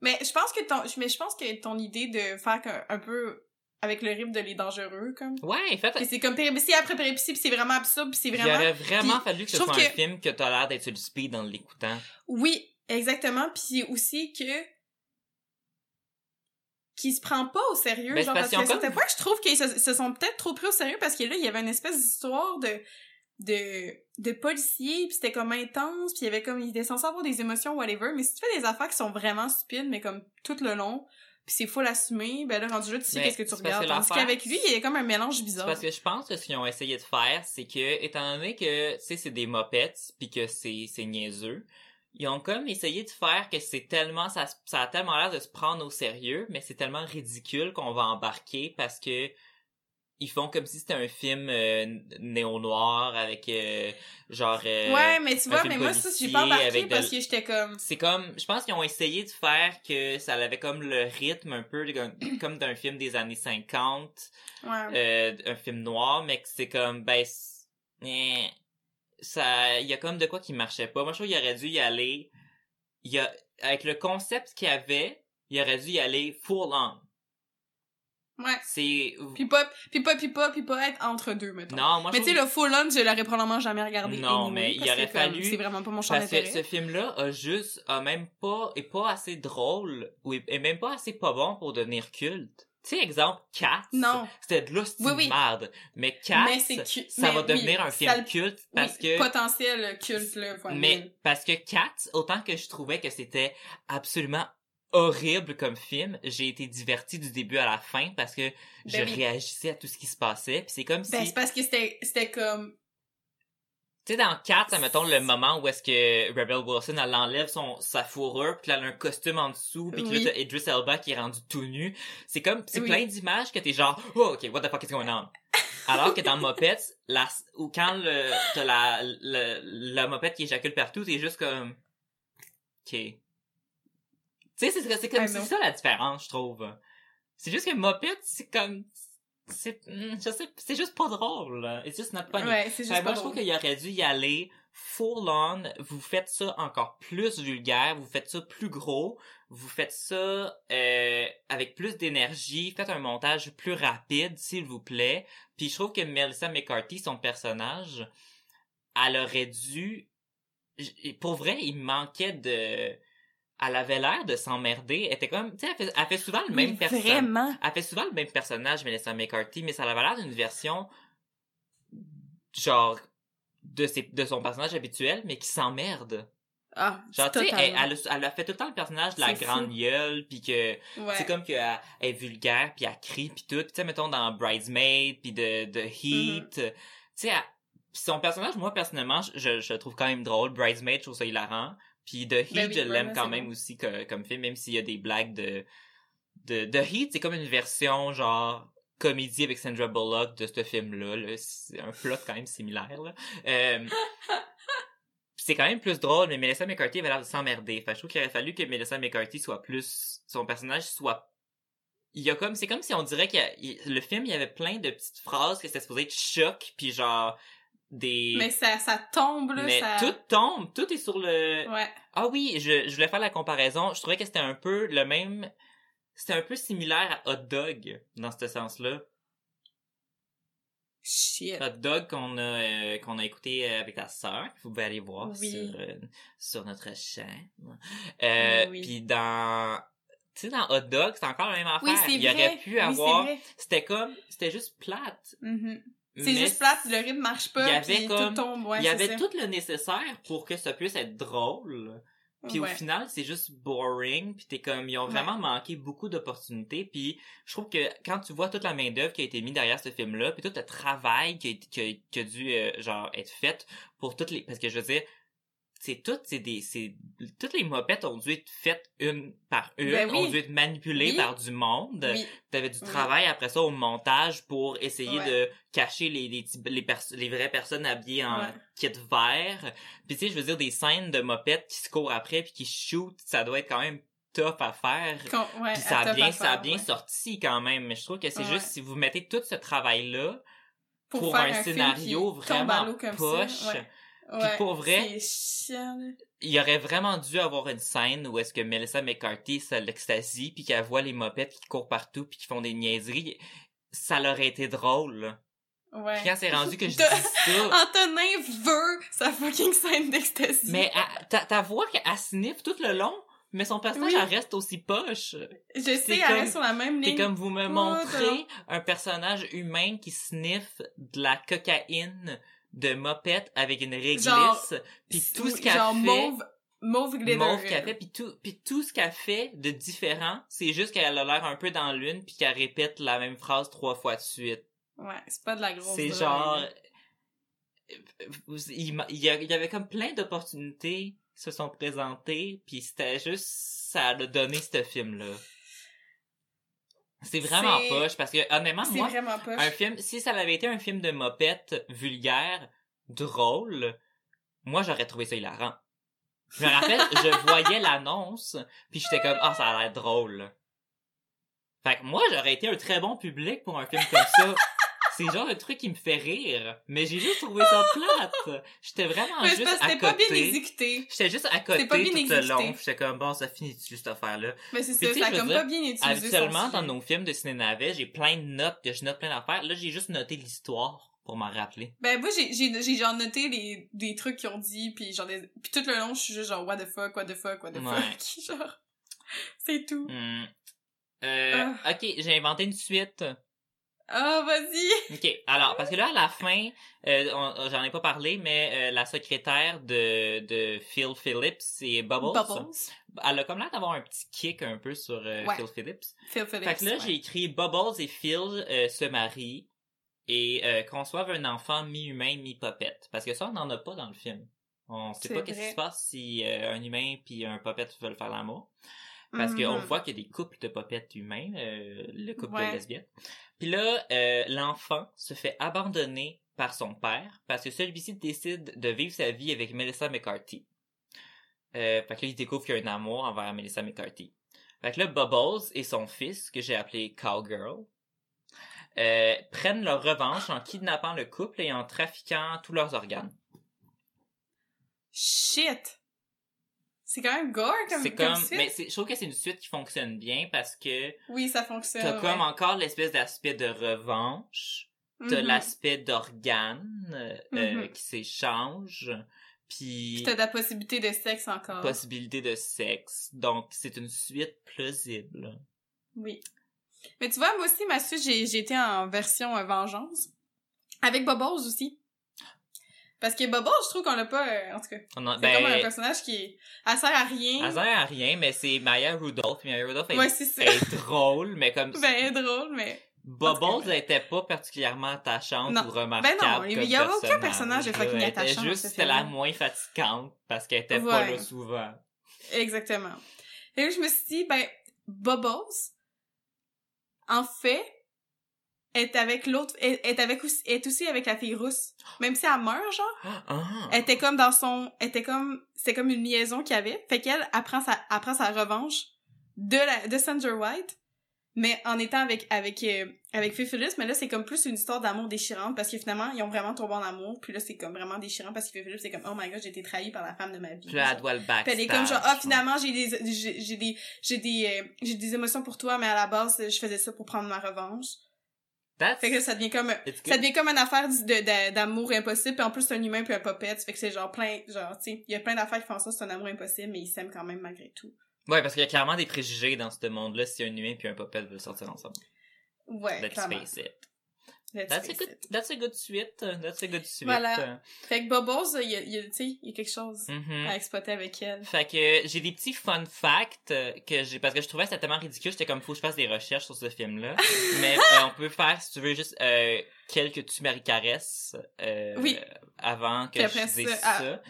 Mais je pense que ton, mais je pense que ton idée de faire un peu avec le rythme de les dangereux, comme. Ouais, fait, Et c'est comme péripétie après péripétie, puis c'est vraiment absurde, puis c'est il vraiment. aurait vraiment Puis, fallu que ce soit un que- film que t'as l'air d'être sur le speed en l'écoutant. Oui, exactement. Puis aussi que qui se prend pas au sérieux. Ben, c'est genre, parce qu'à certains comme- points, je trouve qu'ils se, se sont peut-être trop pris au sérieux parce que là, il y avait une espèce d'histoire de de de policiers puis c'était comme intense puis il y avait comme il était censé avoir des émotions whatever mais si tu fais des affaires qui sont vraiment stupides mais comme tout le long puis c'est full assumé. Ben là rendu là tu sais Mais qu'est-ce que tu parce regardes. l'affaire- qu'avec lui il y a comme un mélange bizarre. parce que je pense que ce qu'ils ont essayé de faire, c'est que, étant donné que, tu sais, c'est des mopettes, puis que c'est, c'est niaiseux, ils ont comme essayé de faire que c'est tellement, ça, ça a tellement l'air de se prendre au sérieux, mais c'est tellement ridicule qu'on va embarquer parce que ils font comme si c'était un film euh, néo-noir avec euh, genre euh, ouais, mais tu vois, mais moi, ça, j'ai pas embarqué avec de parce l- que j'étais comme... c'est comme je pense qu'ils ont essayé de faire que ça avait comme le rythme un peu de- comme d'un film des années 50 Ouais. euh, un film noir mais que c'est comme ben eh, ça il y a comme de quoi qui marchait pas moi je trouve qu'il aurait dû y aller il y a avec le concept qu'il y avait il aurait dû y aller full on Ouais. c'est Puis pas, puis pas, puis pas, puis pas être entre deux, mettons. non moi mais tu sais, le full on, je l'aurais probablement jamais regardé. Non, anyway, mais il parce aurait fallu- C'est vraiment pas mon champ Parce que d'intérêt. ce film-là a juste, a même pas, est pas assez drôle, ou est, même pas assez pas bon pour devenir culte. Tu sais, exemple, Cats. Non. C'était de l'hostie Oui, oui. de merde. Mais Cats, Mais c'est cu- ça mais va oui, devenir un film le- culte parce que, potentiel culte, là. mais, parce que Cats, autant que je trouvais que c'était absolument horrible comme film, j'ai été diverti du début à la fin parce que je Ben oui. réagissais à tout ce qui se passait. Puis c'est comme Ben, si, c'est parce que c'était, c'était comme, Tu sais, dans 4, mettons le moment où est-ce que Rebel Wilson, elle enlève son, sa fourrure, puis là, elle a un costume en dessous, puis Oui. là, t'as Idris Elba qui est rendu tout nu. C'est comme, c'est Oui. plein d'images que t'es genre, oh, ok, what the fuck is going on? Alors que dans Mopette, la, ou quand le, t'as la, le, la qui éjacule partout, t'es juste comme, ok. Tu sais, c'est, comme, c'est ça la différence, je trouve. C'est juste que Mopette, c'est comme, c'est, hmm, je sais, c'est juste pas drôle. là. It's just not funny. ouais, c'est juste pas moi, je trouve qu'il aurait dû y aller full on. Vous faites ça encore plus vulgaire, vous faites ça plus gros, vous faites ça euh, avec plus d'énergie, faites un montage plus rapide, s'il vous plaît. Puis je trouve que Melissa McCarthy, son personnage, elle aurait dû... Pour vrai, il manquait de... Elle avait l'air de s'emmerder. Elle était comme... Tu sais, elle fait, elle fait souvent le même personnage. Vraiment. Elle fait souvent le même personnage, Melissa McCarthy, mais ça avait l'air d'une version genre de ses, de son personnage habituel, mais qui s'emmerde. Ah, Genre, tu sais, elle, a- elle a fait tout le temps le personnage de la grande fou. gueule, puis que Ouais. c'est comme qu'elle elle est vulgaire, puis elle crie, puis tout. Tu sais, mettons dans Bridesmaid, puis de, de Heat, Mm-hmm. tu sais, son personnage, moi personnellement, je, je le trouve quand même drôle. Bridesmaid, je trouve ça hilarant. Puis de Heat, Ben oui, je l'aime quand même bon. aussi que- comme film, même s'il y a des blagues de de, de Heat, c'est comme une version genre comédie avec Sandra Bullock de ce film-là. là. C'est un plot quand même similaire. Là. Euh, c'est quand même plus drôle, mais Melissa McCarthy avait l'air de s'emmerder. Fait je trouve qu'il aurait fallu que Melissa McCarthy soit plus... Son personnage soit... Il y a comme... C'est comme si on dirait que le film, il y avait plein de petites phrases que c'était supposé être choc, puis genre des... Mais ça, ça tombe, là, Mais ça... tout tombe, tout est sur le... Ouais. Ah oui, je, je voulais faire la comparaison. Je trouvais que c'était un peu le même... C'était un peu similaire à Hot Dog, dans ce sens-là. Shit. Hot Dog qu'on a, euh, qu'on a écouté euh, avec ta sœur, vous pouvez aller voir Oui. sur, euh, sur notre chaîne. Euh, Oui. Puis dans... Tu sais, dans Hot Dog, c'est encore la même affaire. Oui, c'est Il vrai. aurait pu avoir... C'était comme... C'était juste plate. Mhm. C'est juste plate, le rythme marche pas, il y avait puis comme- tout tombe, ouais, il y avait ça. tout le nécessaire pour que ça puisse être drôle. Puis Ouais. au final, c'est juste boring. Puis t'es comme, ils ont vraiment manqué beaucoup d'opportunités. Puis je trouve que quand tu vois toute la main d'œuvre qui a été mise derrière ce film-là, puis tout le travail qui a, qui a, qui a dû euh, genre être fait pour toutes les, parce que je veux dire, c'est tout, c'est des, c'est toutes les mopettes ont dû être faites une par une, Ben oui. ont dû être manipulées Oui. par du monde. Oui. T'avais du travail après ça au montage pour essayer Ouais. de cacher les les, les, pers- les vraies personnes habillées en Ouais. kit vert. Puis tu sais, je veux dire des scènes de mopettes qui se courent après puis qui shootent, ça doit être quand même tough à faire. Con- ouais, Puis ça a bien ça a bien sorti quand même, mais je trouve que c'est juste si vous mettez tout ce travail là pour, faire un, scénario vraiment poche. ouais. Puis pour vrai- C'est. Il aurait vraiment dû avoir une scène où est-ce que Melissa McCarthy ça l'extasie puis qu'elle voit les mopettes qui courent partout puis qui font des niaiseries. Ça l'aurait été drôle. Ouais. Puis quand c'est rendu que je dis ça, Antonin veut sa fucking scène d'ecstasy. mais elle- ta, voix qu'elle sniffe tout le long, mais son personnage Oui. elle reste aussi poche. je sais, c'est elle comme- reste sur la même C'est ligne. comme vous me montrez un personnage humain qui sniffe de la cocaïne de mopette avec une réglisse, puis tout ce qu'elle fait, mauve, mauve glitter. mauve qu'elle fait, puis tout, puis tout ce qu'elle fait de différent, c'est juste qu'elle a l'air un peu dans l'une, puis qu'elle répète la même phrase trois fois de suite. Ouais, c'est pas de la grosse C'est genre, là. il, il y avait comme plein d'opportunités qui se sont présentées, puis c'était juste, ça a donné ce film-là. C'est vraiment poche parce que honnêtement, moi, un film, si ça avait été un film de mopette vulgaire, drôle, moi j'aurais trouvé ça hilarant. Je me rappelle, je voyais l'annonce, puis j'étais comme ah ça a l'air drôle. Fait que moi j'aurais été un très bon public pour un film comme ça. C'est le genre de truc qui me fait rire, mais j'ai juste trouvé ça plate. J'étais vraiment Mais juste à c'était pas bien côté. exécuté. J'étais juste à côté pas bien tout le long. J'étais comme bon ça finit-tu cette affaire-là? Mais c'est ça, ça a comme dire, pas bien utilisé Habituellement, dans nos films de ciné-navet, j'ai plein de notes que je note plein d'affaires. Là, j'ai juste noté l'histoire pour m'en rappeler. Ben moi j'ai j'ai j'ai genre noté les des trucs qu'ils ont dit puis genre des... puis tout le long je suis juste genre what the fuck what the fuck what the Ouais. fuck genre c'est tout. Hmm. Euh, ok, j'ai inventé une suite. Ah vas-y. Ok, alors, parce que là, à la fin, euh, j'en ai pas parlé, mais euh, la secrétaire de, de Phil Phillips, c'est Bubbles. Bubbles. Elle a comme l'air d'avoir un petit kick un peu sur euh, Ouais. Phil Phillips. Phil Phillips. Fait que là, ouais. j'ai écrit Bubbles et Phil euh, se marient et conçoivent un enfant mi-humain, mi-popette. Parce que ça, on n'en a pas dans le film. On sait pas qu'est-ce qui se passe si euh, un humain puis un popette veulent faire l'amour. Parce qu'on Mhm. voit qu'il y a des couples de popettes humains, euh, le couple Ouais. de lesbiennes. Puis là, euh, l'enfant se fait abandonner par son père parce que celui-ci décide de vivre sa vie avec Melissa McCarthy. Euh, fait que là, il découvre qu'il y a un amour envers Melissa McCarthy. Fait que là, Bubbles et son fils, que j'ai appelé Cowgirl, euh, prennent leur revanche en kidnappant le couple et en trafiquant tous leurs organes. Shit. C'est quand même gore comme comme comme, suite. mais je trouve que c'est une suite qui fonctionne bien parce que Oui, ça fonctionne. T'as ouais. comme encore l'espèce d'aspect de revanche. T'as Mhm. l'aspect d'organes euh, euh, Mhm. qui s'échangent. Puis t'as la possibilité de sexe encore. possibilité de sexe. Donc, c'est une suite plausible. Oui. Mais tu vois, moi aussi, ma suite, j'ai, été en version euh, vengeance. Avec Bubbles aussi. Parce que Bubbles, je trouve qu'on l'a pas... euh, en tout cas, a- c'est ben, comme un personnage qui. Elle sert à rien. elle sert à rien, mais c'est Maya Rudolph. Maya Rudolph est, Ouais, c'est ça. est drôle, mais comme Ben, elle est drôle, mais... Bubbles en tout cas, était pas particulièrement attachante Non. ou remarquable. Ben non, il y avait aucun personnage de fucking attachant juste, c'était la moins fatigante parce qu'elle était pas Ouais. là souvent. Exactement. Et là, je me suis dit, ben, Bubbles, en fait, est avec l'autre... Est, est avec aussi, est aussi avec la fille rousse. Même si elle meurt, genre. Ah! Elle était comme dans son, elle était comme, c'est comme une liaison qu'il y avait. Fait qu'elle apprend sa, apprend sa revanche de la, de Sandra White, mais en étant avec, avec, euh, avec Phillips. Mais là, c'est comme plus une histoire d'amour déchirante parce que finalement, ils ont vraiment tombé en amour. Puis là, c'est comme vraiment déchirant parce que Phillips, c'est comme, oh my god, j'ai été trahie par la femme de ma vie. Puis là, elle doit le Puis elle est comme genre, ah, finalement, j'ai des, j'ai, j'ai des, j'ai des, euh, j'ai des émotions pour toi, mais à la base, je faisais ça pour prendre ma revanche. That's- Fait que là, ça devient comme, ça devient comme une affaire d'amour impossible, puis en plus c'est un humain puis un popette, fait que c'est genre plein, genre, tu sais, il y a plein d'affaires qui font ça, c'est un amour impossible, mais ils s'aiment quand même malgré tout. Ouais, parce qu'il y a clairement des préjugés dans ce monde-là si un humain puis un popette veulent sortir ensemble. Ouais, Let's clairement. face it. Let's That's a good, it. that's a good suite. That's a good suite. Voilà. Fait que Bubbles, il y a, y a- tu sais, il y a quelque chose Mhm. à exploiter avec elle. Fait que j'ai des petits fun facts euh, que j'ai parce que je trouvais ça tellement ridicule, j'étais comme faut que je fasse des recherches sur ce film-là. Mais euh, on peut faire si tu veux juste euh, quelques tu Marie caresses euh, Oui. avant que je dise ça, ah, ça.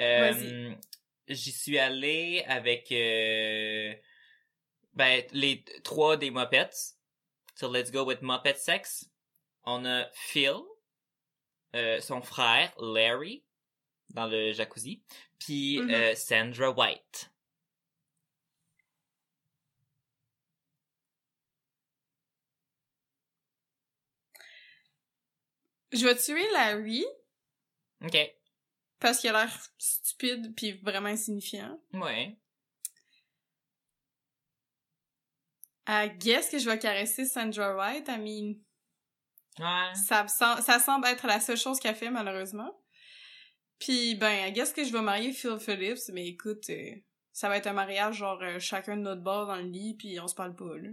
Euh. J'y suis allée avec euh, ben les trois des Muppets. So let's go with Muppet Sex. On a Phil, euh, son frère Larry dans le jacuzzi, puis Mhm. euh, Sandra White. Je vais tuer Larry, Ok. parce qu'il a l'air stupide puis vraiment insignifiant. Ouais. I guess que je vais caresser Sandra White, I mean, Ça, ça semble être la seule chose qu'elle fait, malheureusement. Puis, ben, guess que je vais marier Phil Phillips, mais écoute, euh, ça va être un mariage, genre, euh, chacun de notre bord dans le lit, puis on se parle pas, là.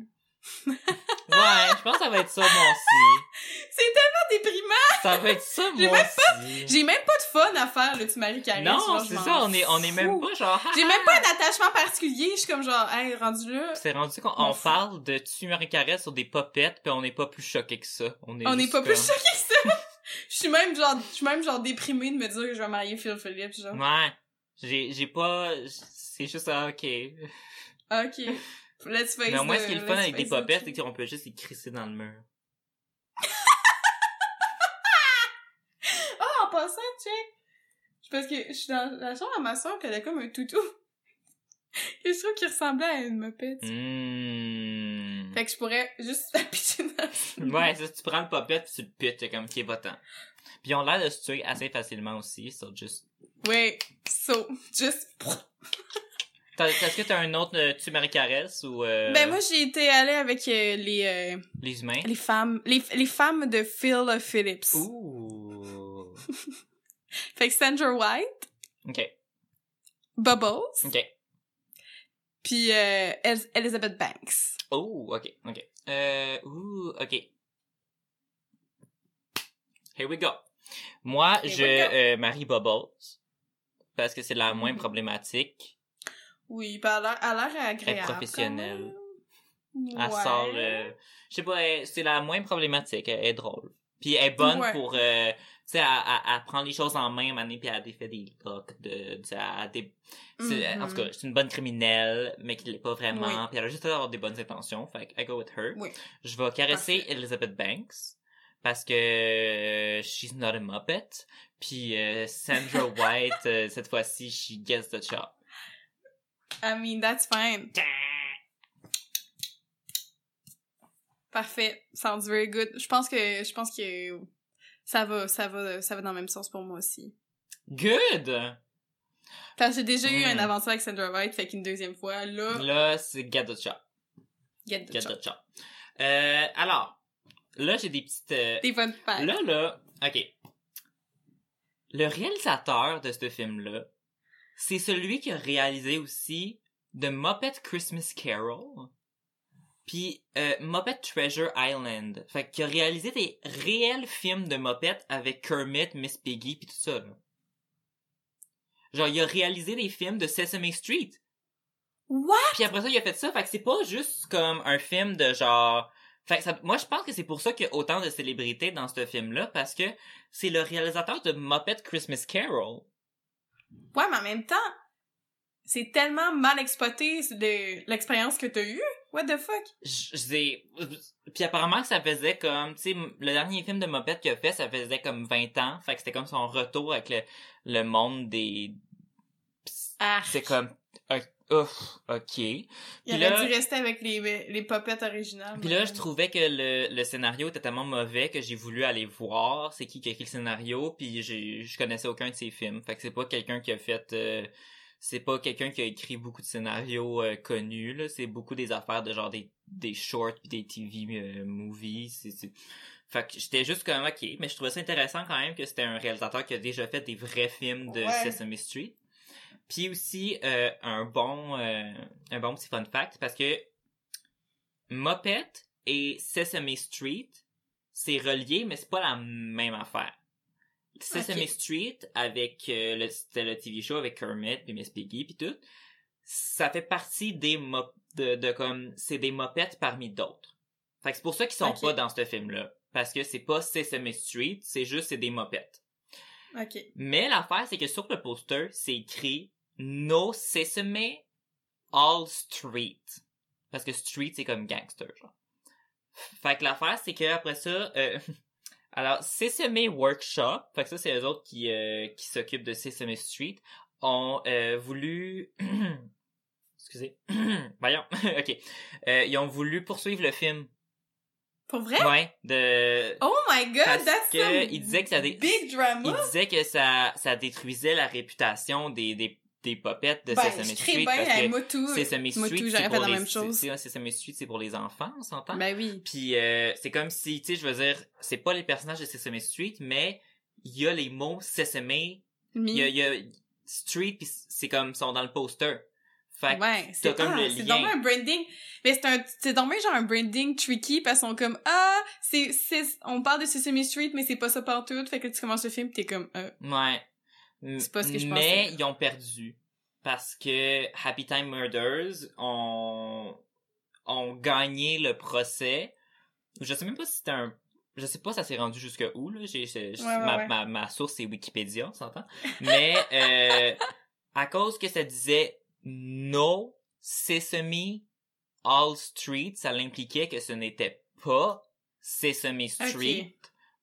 Ouais, je pense que ça va être ça, moi aussi. C'est tellement déprimant! Ça va être ça, J'ai moi même aussi. J'ai même pas de fun à faire, le tu maries Carré. Non, c'est ça, on est, on est même pas genre... J'ai même pas un attachement particulier, je suis comme genre, hey, rendu là, C'est rendu qu'on on parle de tu Marie caresse sur des popettes, puis on n'est pas plus choqué que ça. On est on pas plus choqués que ça! Je suis même genre, je suis même genre déprimée de me dire que je vais marier Phil Phillips, genre. Ouais. J'ai, j'ai pas... C'est juste, ah, ok. Ok. Let's face Mais au moins, ce qui est le fun avec des popettes, c'est qu'on peut juste les crisser dans le mur. Ah, en passant, check! Parce que je suis dans la chambre à ma soeur, puis elle a comme un toutou. que je trouve qu'il ressemblait à une mopette. Mmh. Fait que je pourrais juste la pitcher dans Ouais, ça, tu prends le popette, tu le pitches, c'est comme qui est votant. Puis ils ont l'air de se tuer assez facilement aussi, so just... Ouais, so, just... T'as- Est-ce que t'as un autre euh, tu Marie Caresse ou euh, Ben moi, j'ai été allée avec euh, les, euh, les humains? les femmes, les, les femmes de Phil Phillips. Ouh. Fait que Sandra White, Ok, Bubbles, ok. puis euh, El- Elizabeth Banks. Oh, ok, ok. Euh, ouh, ok. Here we go. Moi, Here je go. euh, marie Bubbles parce que c'est la moins Mhm. problématique. Oui, pis elle a l'air- elle agréable. professionnelle. quand même. Elle Ouais. sort le... Je sais pas, elle- c'est la moins problématique. Elle est drôle. Puis elle est bonne Ouais. pour... euh, tu sais, elle, elle- elle prend les choses en main, mané, puis elle défait des locks de... elle dé- c'est- En tout cas, c'est une bonne criminelle, mais qui l'est pas vraiment. Oui. Puis elle a juste d'avoir des bonnes intentions. Fait que I go with her. Oui. Je vais caresser Parfait. Elizabeth Banks. Parce que euh, she's not a Muppet. Puis euh, Sandra White, euh, cette fois-ci, she gets the job. I mean, that's fine. Parfait. Sounds very good. Je pense que, je pense que ça va, ça va, ça va dans le même sens pour moi aussi. Good! Parce que j'ai déjà eu une aventure avec Sandra White, fait qu'une deuxième fois, là, Là, c'est get the job. get the Get job. the job. Euh, alors, là, j'ai des petites... euh, Des bonnes pattes. Là, là, ok. Le réalisateur de ce film-là, c'est celui qui a réalisé aussi The Muppet Christmas Carol, puis euh, Muppet Treasure Island. Fait qu'il a réalisé des réels films de Muppet avec Kermit, Miss Piggy, puis tout ça, là. Genre, il a réalisé des films de Sesame Street. What? Puis après ça, il a fait ça. Fait que c'est pas juste comme un film de genre... Fait que ça- moi, je pense que c'est pour ça qu'il y a autant de célébrités dans ce film-là, parce que c'est le réalisateur de Muppet Christmas Carol. Ouais, mais en même temps, c'est tellement mal exploité de l'expérience que t'as eue. What the fuck? Puis apparemment que ça faisait comme... Tu sais, le dernier film de Muppet qu'il a fait, ça faisait comme 20 ans. Fait que c'était comme son retour avec le, le monde des... Ah. C'est comme... Ouf, ok. Il Puis aurait là- dû rester avec les, les popettes originales. Puis là, je trouvais que le, le scénario était tellement mauvais que j'ai voulu aller voir c'est qui qui a écrit le scénario, puis je connaissais aucun de ses films. Fait que c'est pas quelqu'un qui a fait... euh, c'est pas quelqu'un qui a écrit beaucoup de scénarios euh, connus, là. C'est beaucoup des affaires de genre des, des shorts pis des TV euh, movies. C'est... Fait que j'étais juste comme, ok. Mais je trouvais ça intéressant quand même que c'était un réalisateur qui a déjà fait des vrais films de Ouais. Sesame Street. Puis aussi, euh, un bon, euh, un bon petit fun fact, parce que Muppet et Sesame Street, c'est relié, mais c'est pas la même affaire. Sesame. Street, avec euh, le, c'était le TV show avec Kermit puis Miss Piggy puis tout, ça fait partie des mop de, de comme c'est des mopettes parmi d'autres. Fait que c'est pour ça qu'ils sont pas dans ce film-là. Parce que c'est pas Sesame Street, c'est juste c'est des mopettes. Ok. Mais l'affaire, c'est que sur le poster, c'est écrit No Sesame All Street. Parce que street, c'est comme gangster, genre. Fait que l'affaire, c'est que après ça, euh, alors Sesame Workshop, fait que ça, c'est les autres qui, euh, qui s'occupent de Sesame Street, ont euh, voulu... Excusez. Voyons. ok. Euh, ils ont voulu poursuivre le film. Pour vrai? Ouais. De... Oh my god, Parce that's que some il disait que ça dé- big drama. Il disait que ça, ça détruisait la réputation des, des, des popettes de ben, Sesame Street. bien, parce que moi tout. Sesame Street, c'est pour les, Sesame Street, c'est pour les enfants, on s'entend? Ben oui. Puis euh, c'est comme si, tu sais, je veux dire, c'est pas les personnages de Sesame Street, mais il y a les mots Sesame, il y a, y a Street, puis c'est comme, sont dans le poster. Fait ouais, c'est comme ah, c'est donc un branding. Mais c'est un c'est bien genre un branding tricky parce qu'on comme ah, c'est c'est on parle de Sesame Street mais c'est pas ça partout, fait que tu commences le film, t'es comme euh, Ouais. C'est pas ce que je Mais ils ont perdu. Parce que Happy Time Murders ont, ont gagné le procès. Je sais même pas si c'était un... Je sais pas ça s'est rendu jusque où, là. J'ai, j'ai- Ouais, ouais, ma, ouais. Ma, ma source, c'est Wikipédia, on s'entend. Mais, euh, à cause que ça disait No Sesame All Street, ça l'impliquait que ce n'était pas Sesame Street.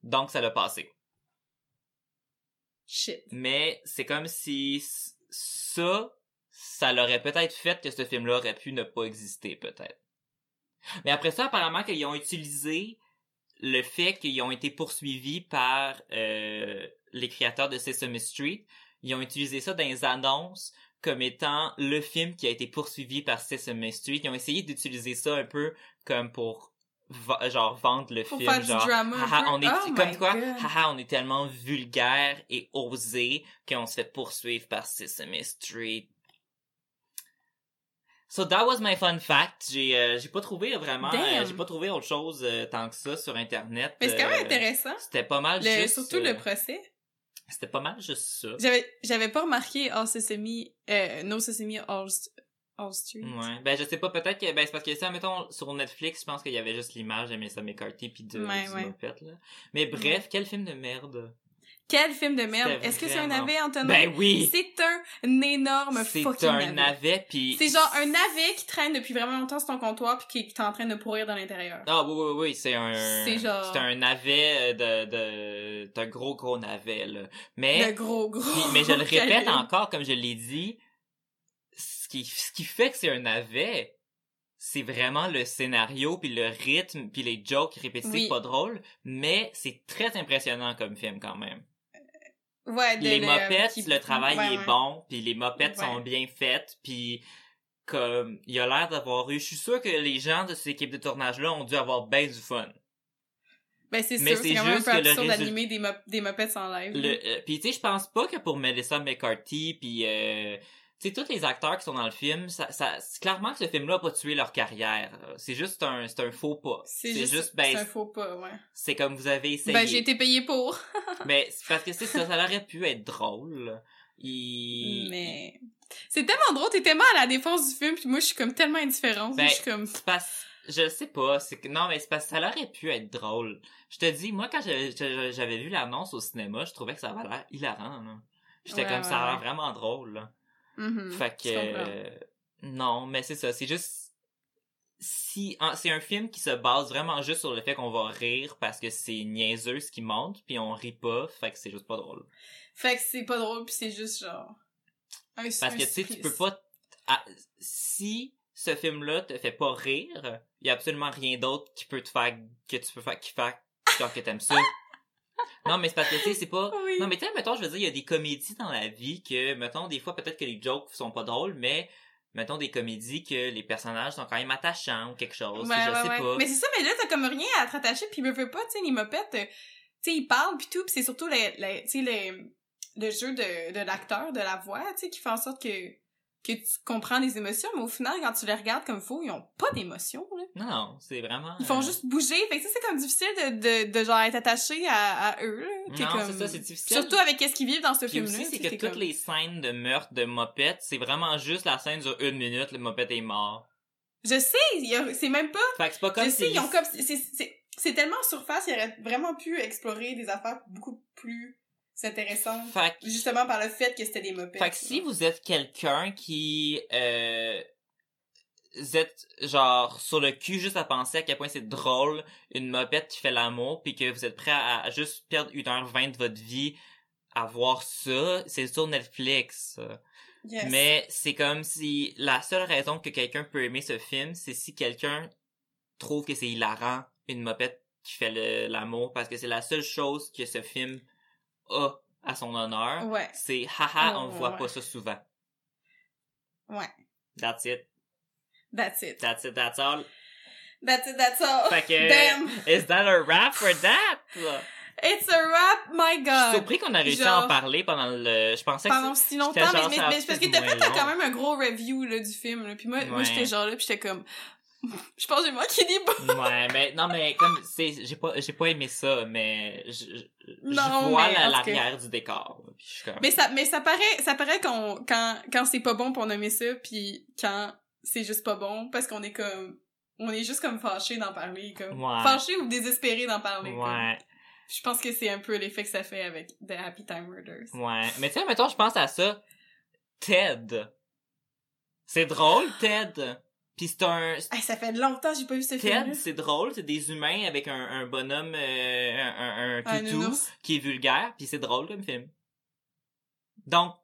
Donc, ça l'a passé. Shit. Mais c'est comme si ça, ça l'aurait peut-être fait que ce film-là aurait pu ne pas exister, peut-être. Mais après ça, apparemment qu'ils ont utilisé le fait qu'ils ont été poursuivis par euh, les créateurs de Sesame Street. Ils ont utilisé ça dans les annonces comme étant le film qui a été poursuivi par Sesame Street. Ils ont essayé d'utiliser ça un peu comme pour va- genre vendre le Pour film faire du genre drama haha, on est Oh comme quoi God. haha on est tellement vulgaire et osé qu'on se fait poursuivre par Sesame Street So that was my fun fact. J'ai euh, j'ai pas trouvé vraiment euh, j'ai pas trouvé autre chose euh, tant que ça sur internet. Mais c'est quand même Euh, intéressant. C'était pas mal Le- juste surtout euh, le procès. C'était pas mal juste ça. J'avais, j'avais pas remarqué All Sesame, euh, No Sesame All, All Street. Ouais, ben je sais pas, peut-être que ben c'est parce que ça mettons sur Netflix, je pense qu'il y avait juste l'image de Melissa McCarthy puis de Ouais, du ouais. Muppet, là. Mais bref, quel film de merde. Quel film de merde? Est-ce que c'est un navet, Antonin? Ben oui. C'est un énorme C'est fucking un navet. puis C'est genre un navet qui traîne depuis vraiment longtemps sur ton comptoir puis qui, qui est en train de pourrir dans l'intérieur. Ah oui oui oui, c'est un C'est genre- c'est un navet euh, de de d'un gros gros navet là. Mais Le gros, gros. Puis- mais je le répète encore, comme je l'ai dit, qui, ce qui fait que c'est un navet, c'est vraiment le scénario, puis le rythme, puis les jokes répétitifs Oui. pas drôles, mais c'est très impressionnant comme film quand même. Ouais, de- les le- mopettes, qui- le travail ouais, est ouais. bon, puis les mopettes Ouais. sont bien faites, puis comme il a l'air d'avoir eu, je suis sûr que les gens de cette équipe de tournage là ont dû avoir bien du fun. Ben c'est sûr, c'est même un peu absurde d'animer des, mop- des mopettes en live. Le, euh, puis tu sais, je pense pas que pour Melissa McCarthy puis euh, sais tous les acteurs qui sont dans le film, ça, clairement que ce film-là a pas tué leur carrière. C'est juste un c'est un faux pas. c'est juste, ben c'est un faux pas, ouais. c'est comme vous avez essayé. Ben j'ai été payé pour. Mais c'est parce que c'est ça, ça aurait pu être drôle. Il... Mais c'est tellement drôle, t'es tellement à la défense du film, puis moi je suis comme tellement indifférente, Ben, je suis comme je sais pas, c'est que non mais c'est parce que ça aurait pu être drôle. Je te dis, moi quand j'avais vu l'annonce au cinéma, je trouvais que ça avait l'air hilarant. J'étais Ouais, comme ouais, ça a l'air ouais. vraiment drôle. là. Mhm, Fait que euh, non, mais c'est ça, c'est juste si c'est un film qui se base vraiment juste sur le fait qu'on va rire parce que c'est niaiseux ce qui monte puis on rit pas, fait que c'est juste pas drôle. Fait que c'est pas drôle, puis c'est juste genre un Parce que tu sais tu peux pas ah, si ce film là te fait pas rire, il y a absolument rien d'autre qui peut te faire que tu peux faire qui fait que t'aimes ça. Non, mais c'est parce que, tu sais, c'est pas... Oui. Non, mais tu sais, mettons, je veux dire, il y a des comédies dans la vie que, mettons, des fois, peut-être que les jokes sont pas drôles, mais, mettons, des comédies que les personnages sont quand même attachants ou quelque chose. Ouais, je ouais, sais ouais. pas. Mais c'est ça, mais là, t'as comme rien à te rattacher, puis me veux pas, tu sais, les mopettes, euh, tu sais, ils parlent, puis tout, puis c'est surtout les, les, tu sais, les, le jeu de, de l'acteur, de la voix, tu sais, qui fait en sorte que, que tu comprends les émotions, mais au final, quand tu les regardes comme faux, ils ont pas d'émotions, là. Non, c'est vraiment... Ils font euh, juste bouger, fait que ça, c'est comme difficile de, de, de genre être attaché à, à eux, là. T'es Non, comme- c'est ça, c'est difficile. Surtout avec qu'est-ce qu'ils vivent dans ce Puis film-là. aussi, c'est que t'es toutes comme- les scènes de meurtre de Mopette, c'est vraiment juste la scène dure une minute, le Mopette est mort. Je sais, c'est même pas Fait que c'est pas comme je sais, ils ont comme c'est c'est c'est tellement en surface, ils auraient vraiment pu explorer des affaires beaucoup plus Fait que justement par le fait que c'était des mopettes. Fait que si vous êtes quelqu'un qui euh, vous êtes genre sur le cul juste à penser à quel point c'est drôle une mopette qui fait l'amour puis que vous êtes prêt à, à juste perdre 1h20 de votre vie à voir ça, c'est sur Netflix. Yes. Mais c'est comme si la seule raison que quelqu'un peut aimer ce film, c'est si quelqu'un trouve que c'est hilarant une mopette qui fait l'amour parce que c'est la seule chose que ce film a à son honneur. Ouais. C'est haha, on Ouais, voit ouais. pas ça souvent. Ouais. That's it. That's it. That's it, that's all. That's it, that's all. Fait que Damn. is that a wrap for that? It's a wrap, my Je suis god. surpris qu'on a réussi à genre- en parler pendant le je pensais que Pendant si longtemps, mais, mais, mais parce que t'as fait quand même un gros review là, du film, là. puis moi, moi j'étais genre là, puis j'étais comme... Je pense que j'ai manqué des bouts. Ouais, mais non mais comme c'est j'ai pas j'ai pas aimé ça mais je je, je Non, vois mais la- l'arrière du décor. Puis je suis comme Mais ça, mais ça paraît, ça paraît qu'on, quand, quand c'est pas bon pour nommer ça, puis quand c'est juste pas bon, parce qu'on est comme, on est juste comme fâché d'en parler, comme, Ouais. fâché ou désespéré d'en parler. comme. Ouais. Je pense que c'est un peu l'effet que ça fait avec The Happy Time Murders. Ouais. Mais tu sais, mettons, je pense à ça. Ted. C'est drôle, Ted. Puis c'est un... Hey, ça fait longtemps que j'ai pas vu ce film. Ted, c'est drôle, c'est des humains avec un, un bonhomme, euh, un, un, un toutou qui est vulgaire, puis c'est drôle comme film. Donc,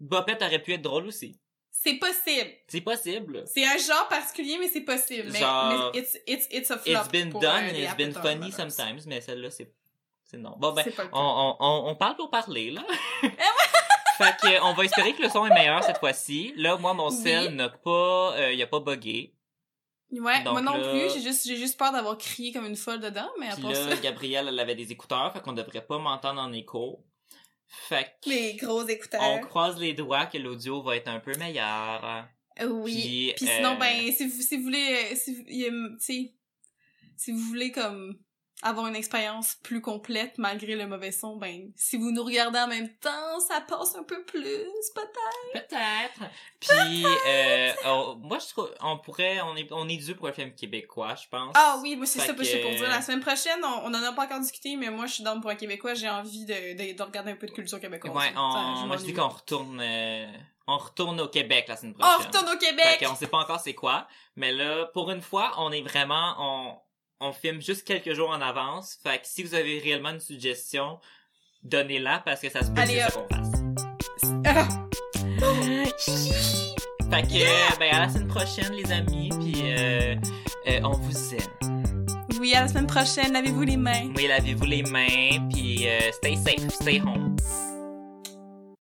Bopette aurait pu être drôle aussi. C'est possible. C'est possible. C'est un genre particulier, mais c'est possible. Mais, Genre- mais it's, it's, it's a flop. It's been pour, done and it's been funny sometimes, mais celle-là, c'est, c'est non. Bon, ben, on, on, on, on parle pour parler, là. Fait que, on va espérer que le son est meilleur cette fois-ci. Là, moi, mon Oui. sel n'a pas, euh, il a pas buggé. Ouais, Donc moi non là- plus. J'ai juste, j'ai juste peur d'avoir crié comme une folle dedans, mais Puis après là, ça, Gabrielle, elle avait des écouteurs, fait qu'on devrait pas m'entendre en écho. Fait que, les gros on écouteurs. croise les doigts que l'audio va être un peu meilleur. Euh, Oui. Puis, Puis sinon, euh, ben, si vous, si vous voulez, euh, si vous, y si vous voulez comme avoir une expérience plus complète malgré le mauvais son, ben, si vous nous regardez en même temps, ça passe un peu plus, peut-être. Peut-être. Puis, euh, oh, moi, je trouve, on pourrait, on est, on est dû pour un film québécois, je pense. Ah oui, moi c'est Fait ça que je pour dire. La semaine prochaine, on, on en a pas encore discuté, mais moi je suis dans pour un Québécois, j'ai envie de, de, de regarder un peu de culture québécoise. Ouais, on, Ça, moi, je dis qu'on retourne, euh, on retourne au Québec la semaine prochaine. on retourne au Fait Québec! qu'on sait pas encore c'est quoi, mais là, pour une fois, on est vraiment, on, on filme juste quelques jours en avance. Fait que si vous avez réellement une suggestion, donnez-la parce que ça se peut que qu'on fasse. Ah! Fait que, ben, à la semaine prochaine, les amis, puis euh, euh, on vous aime. Oui, à la semaine prochaine, lavez-vous les mains. Oui, lavez-vous les mains, puis euh, stay safe, stay home.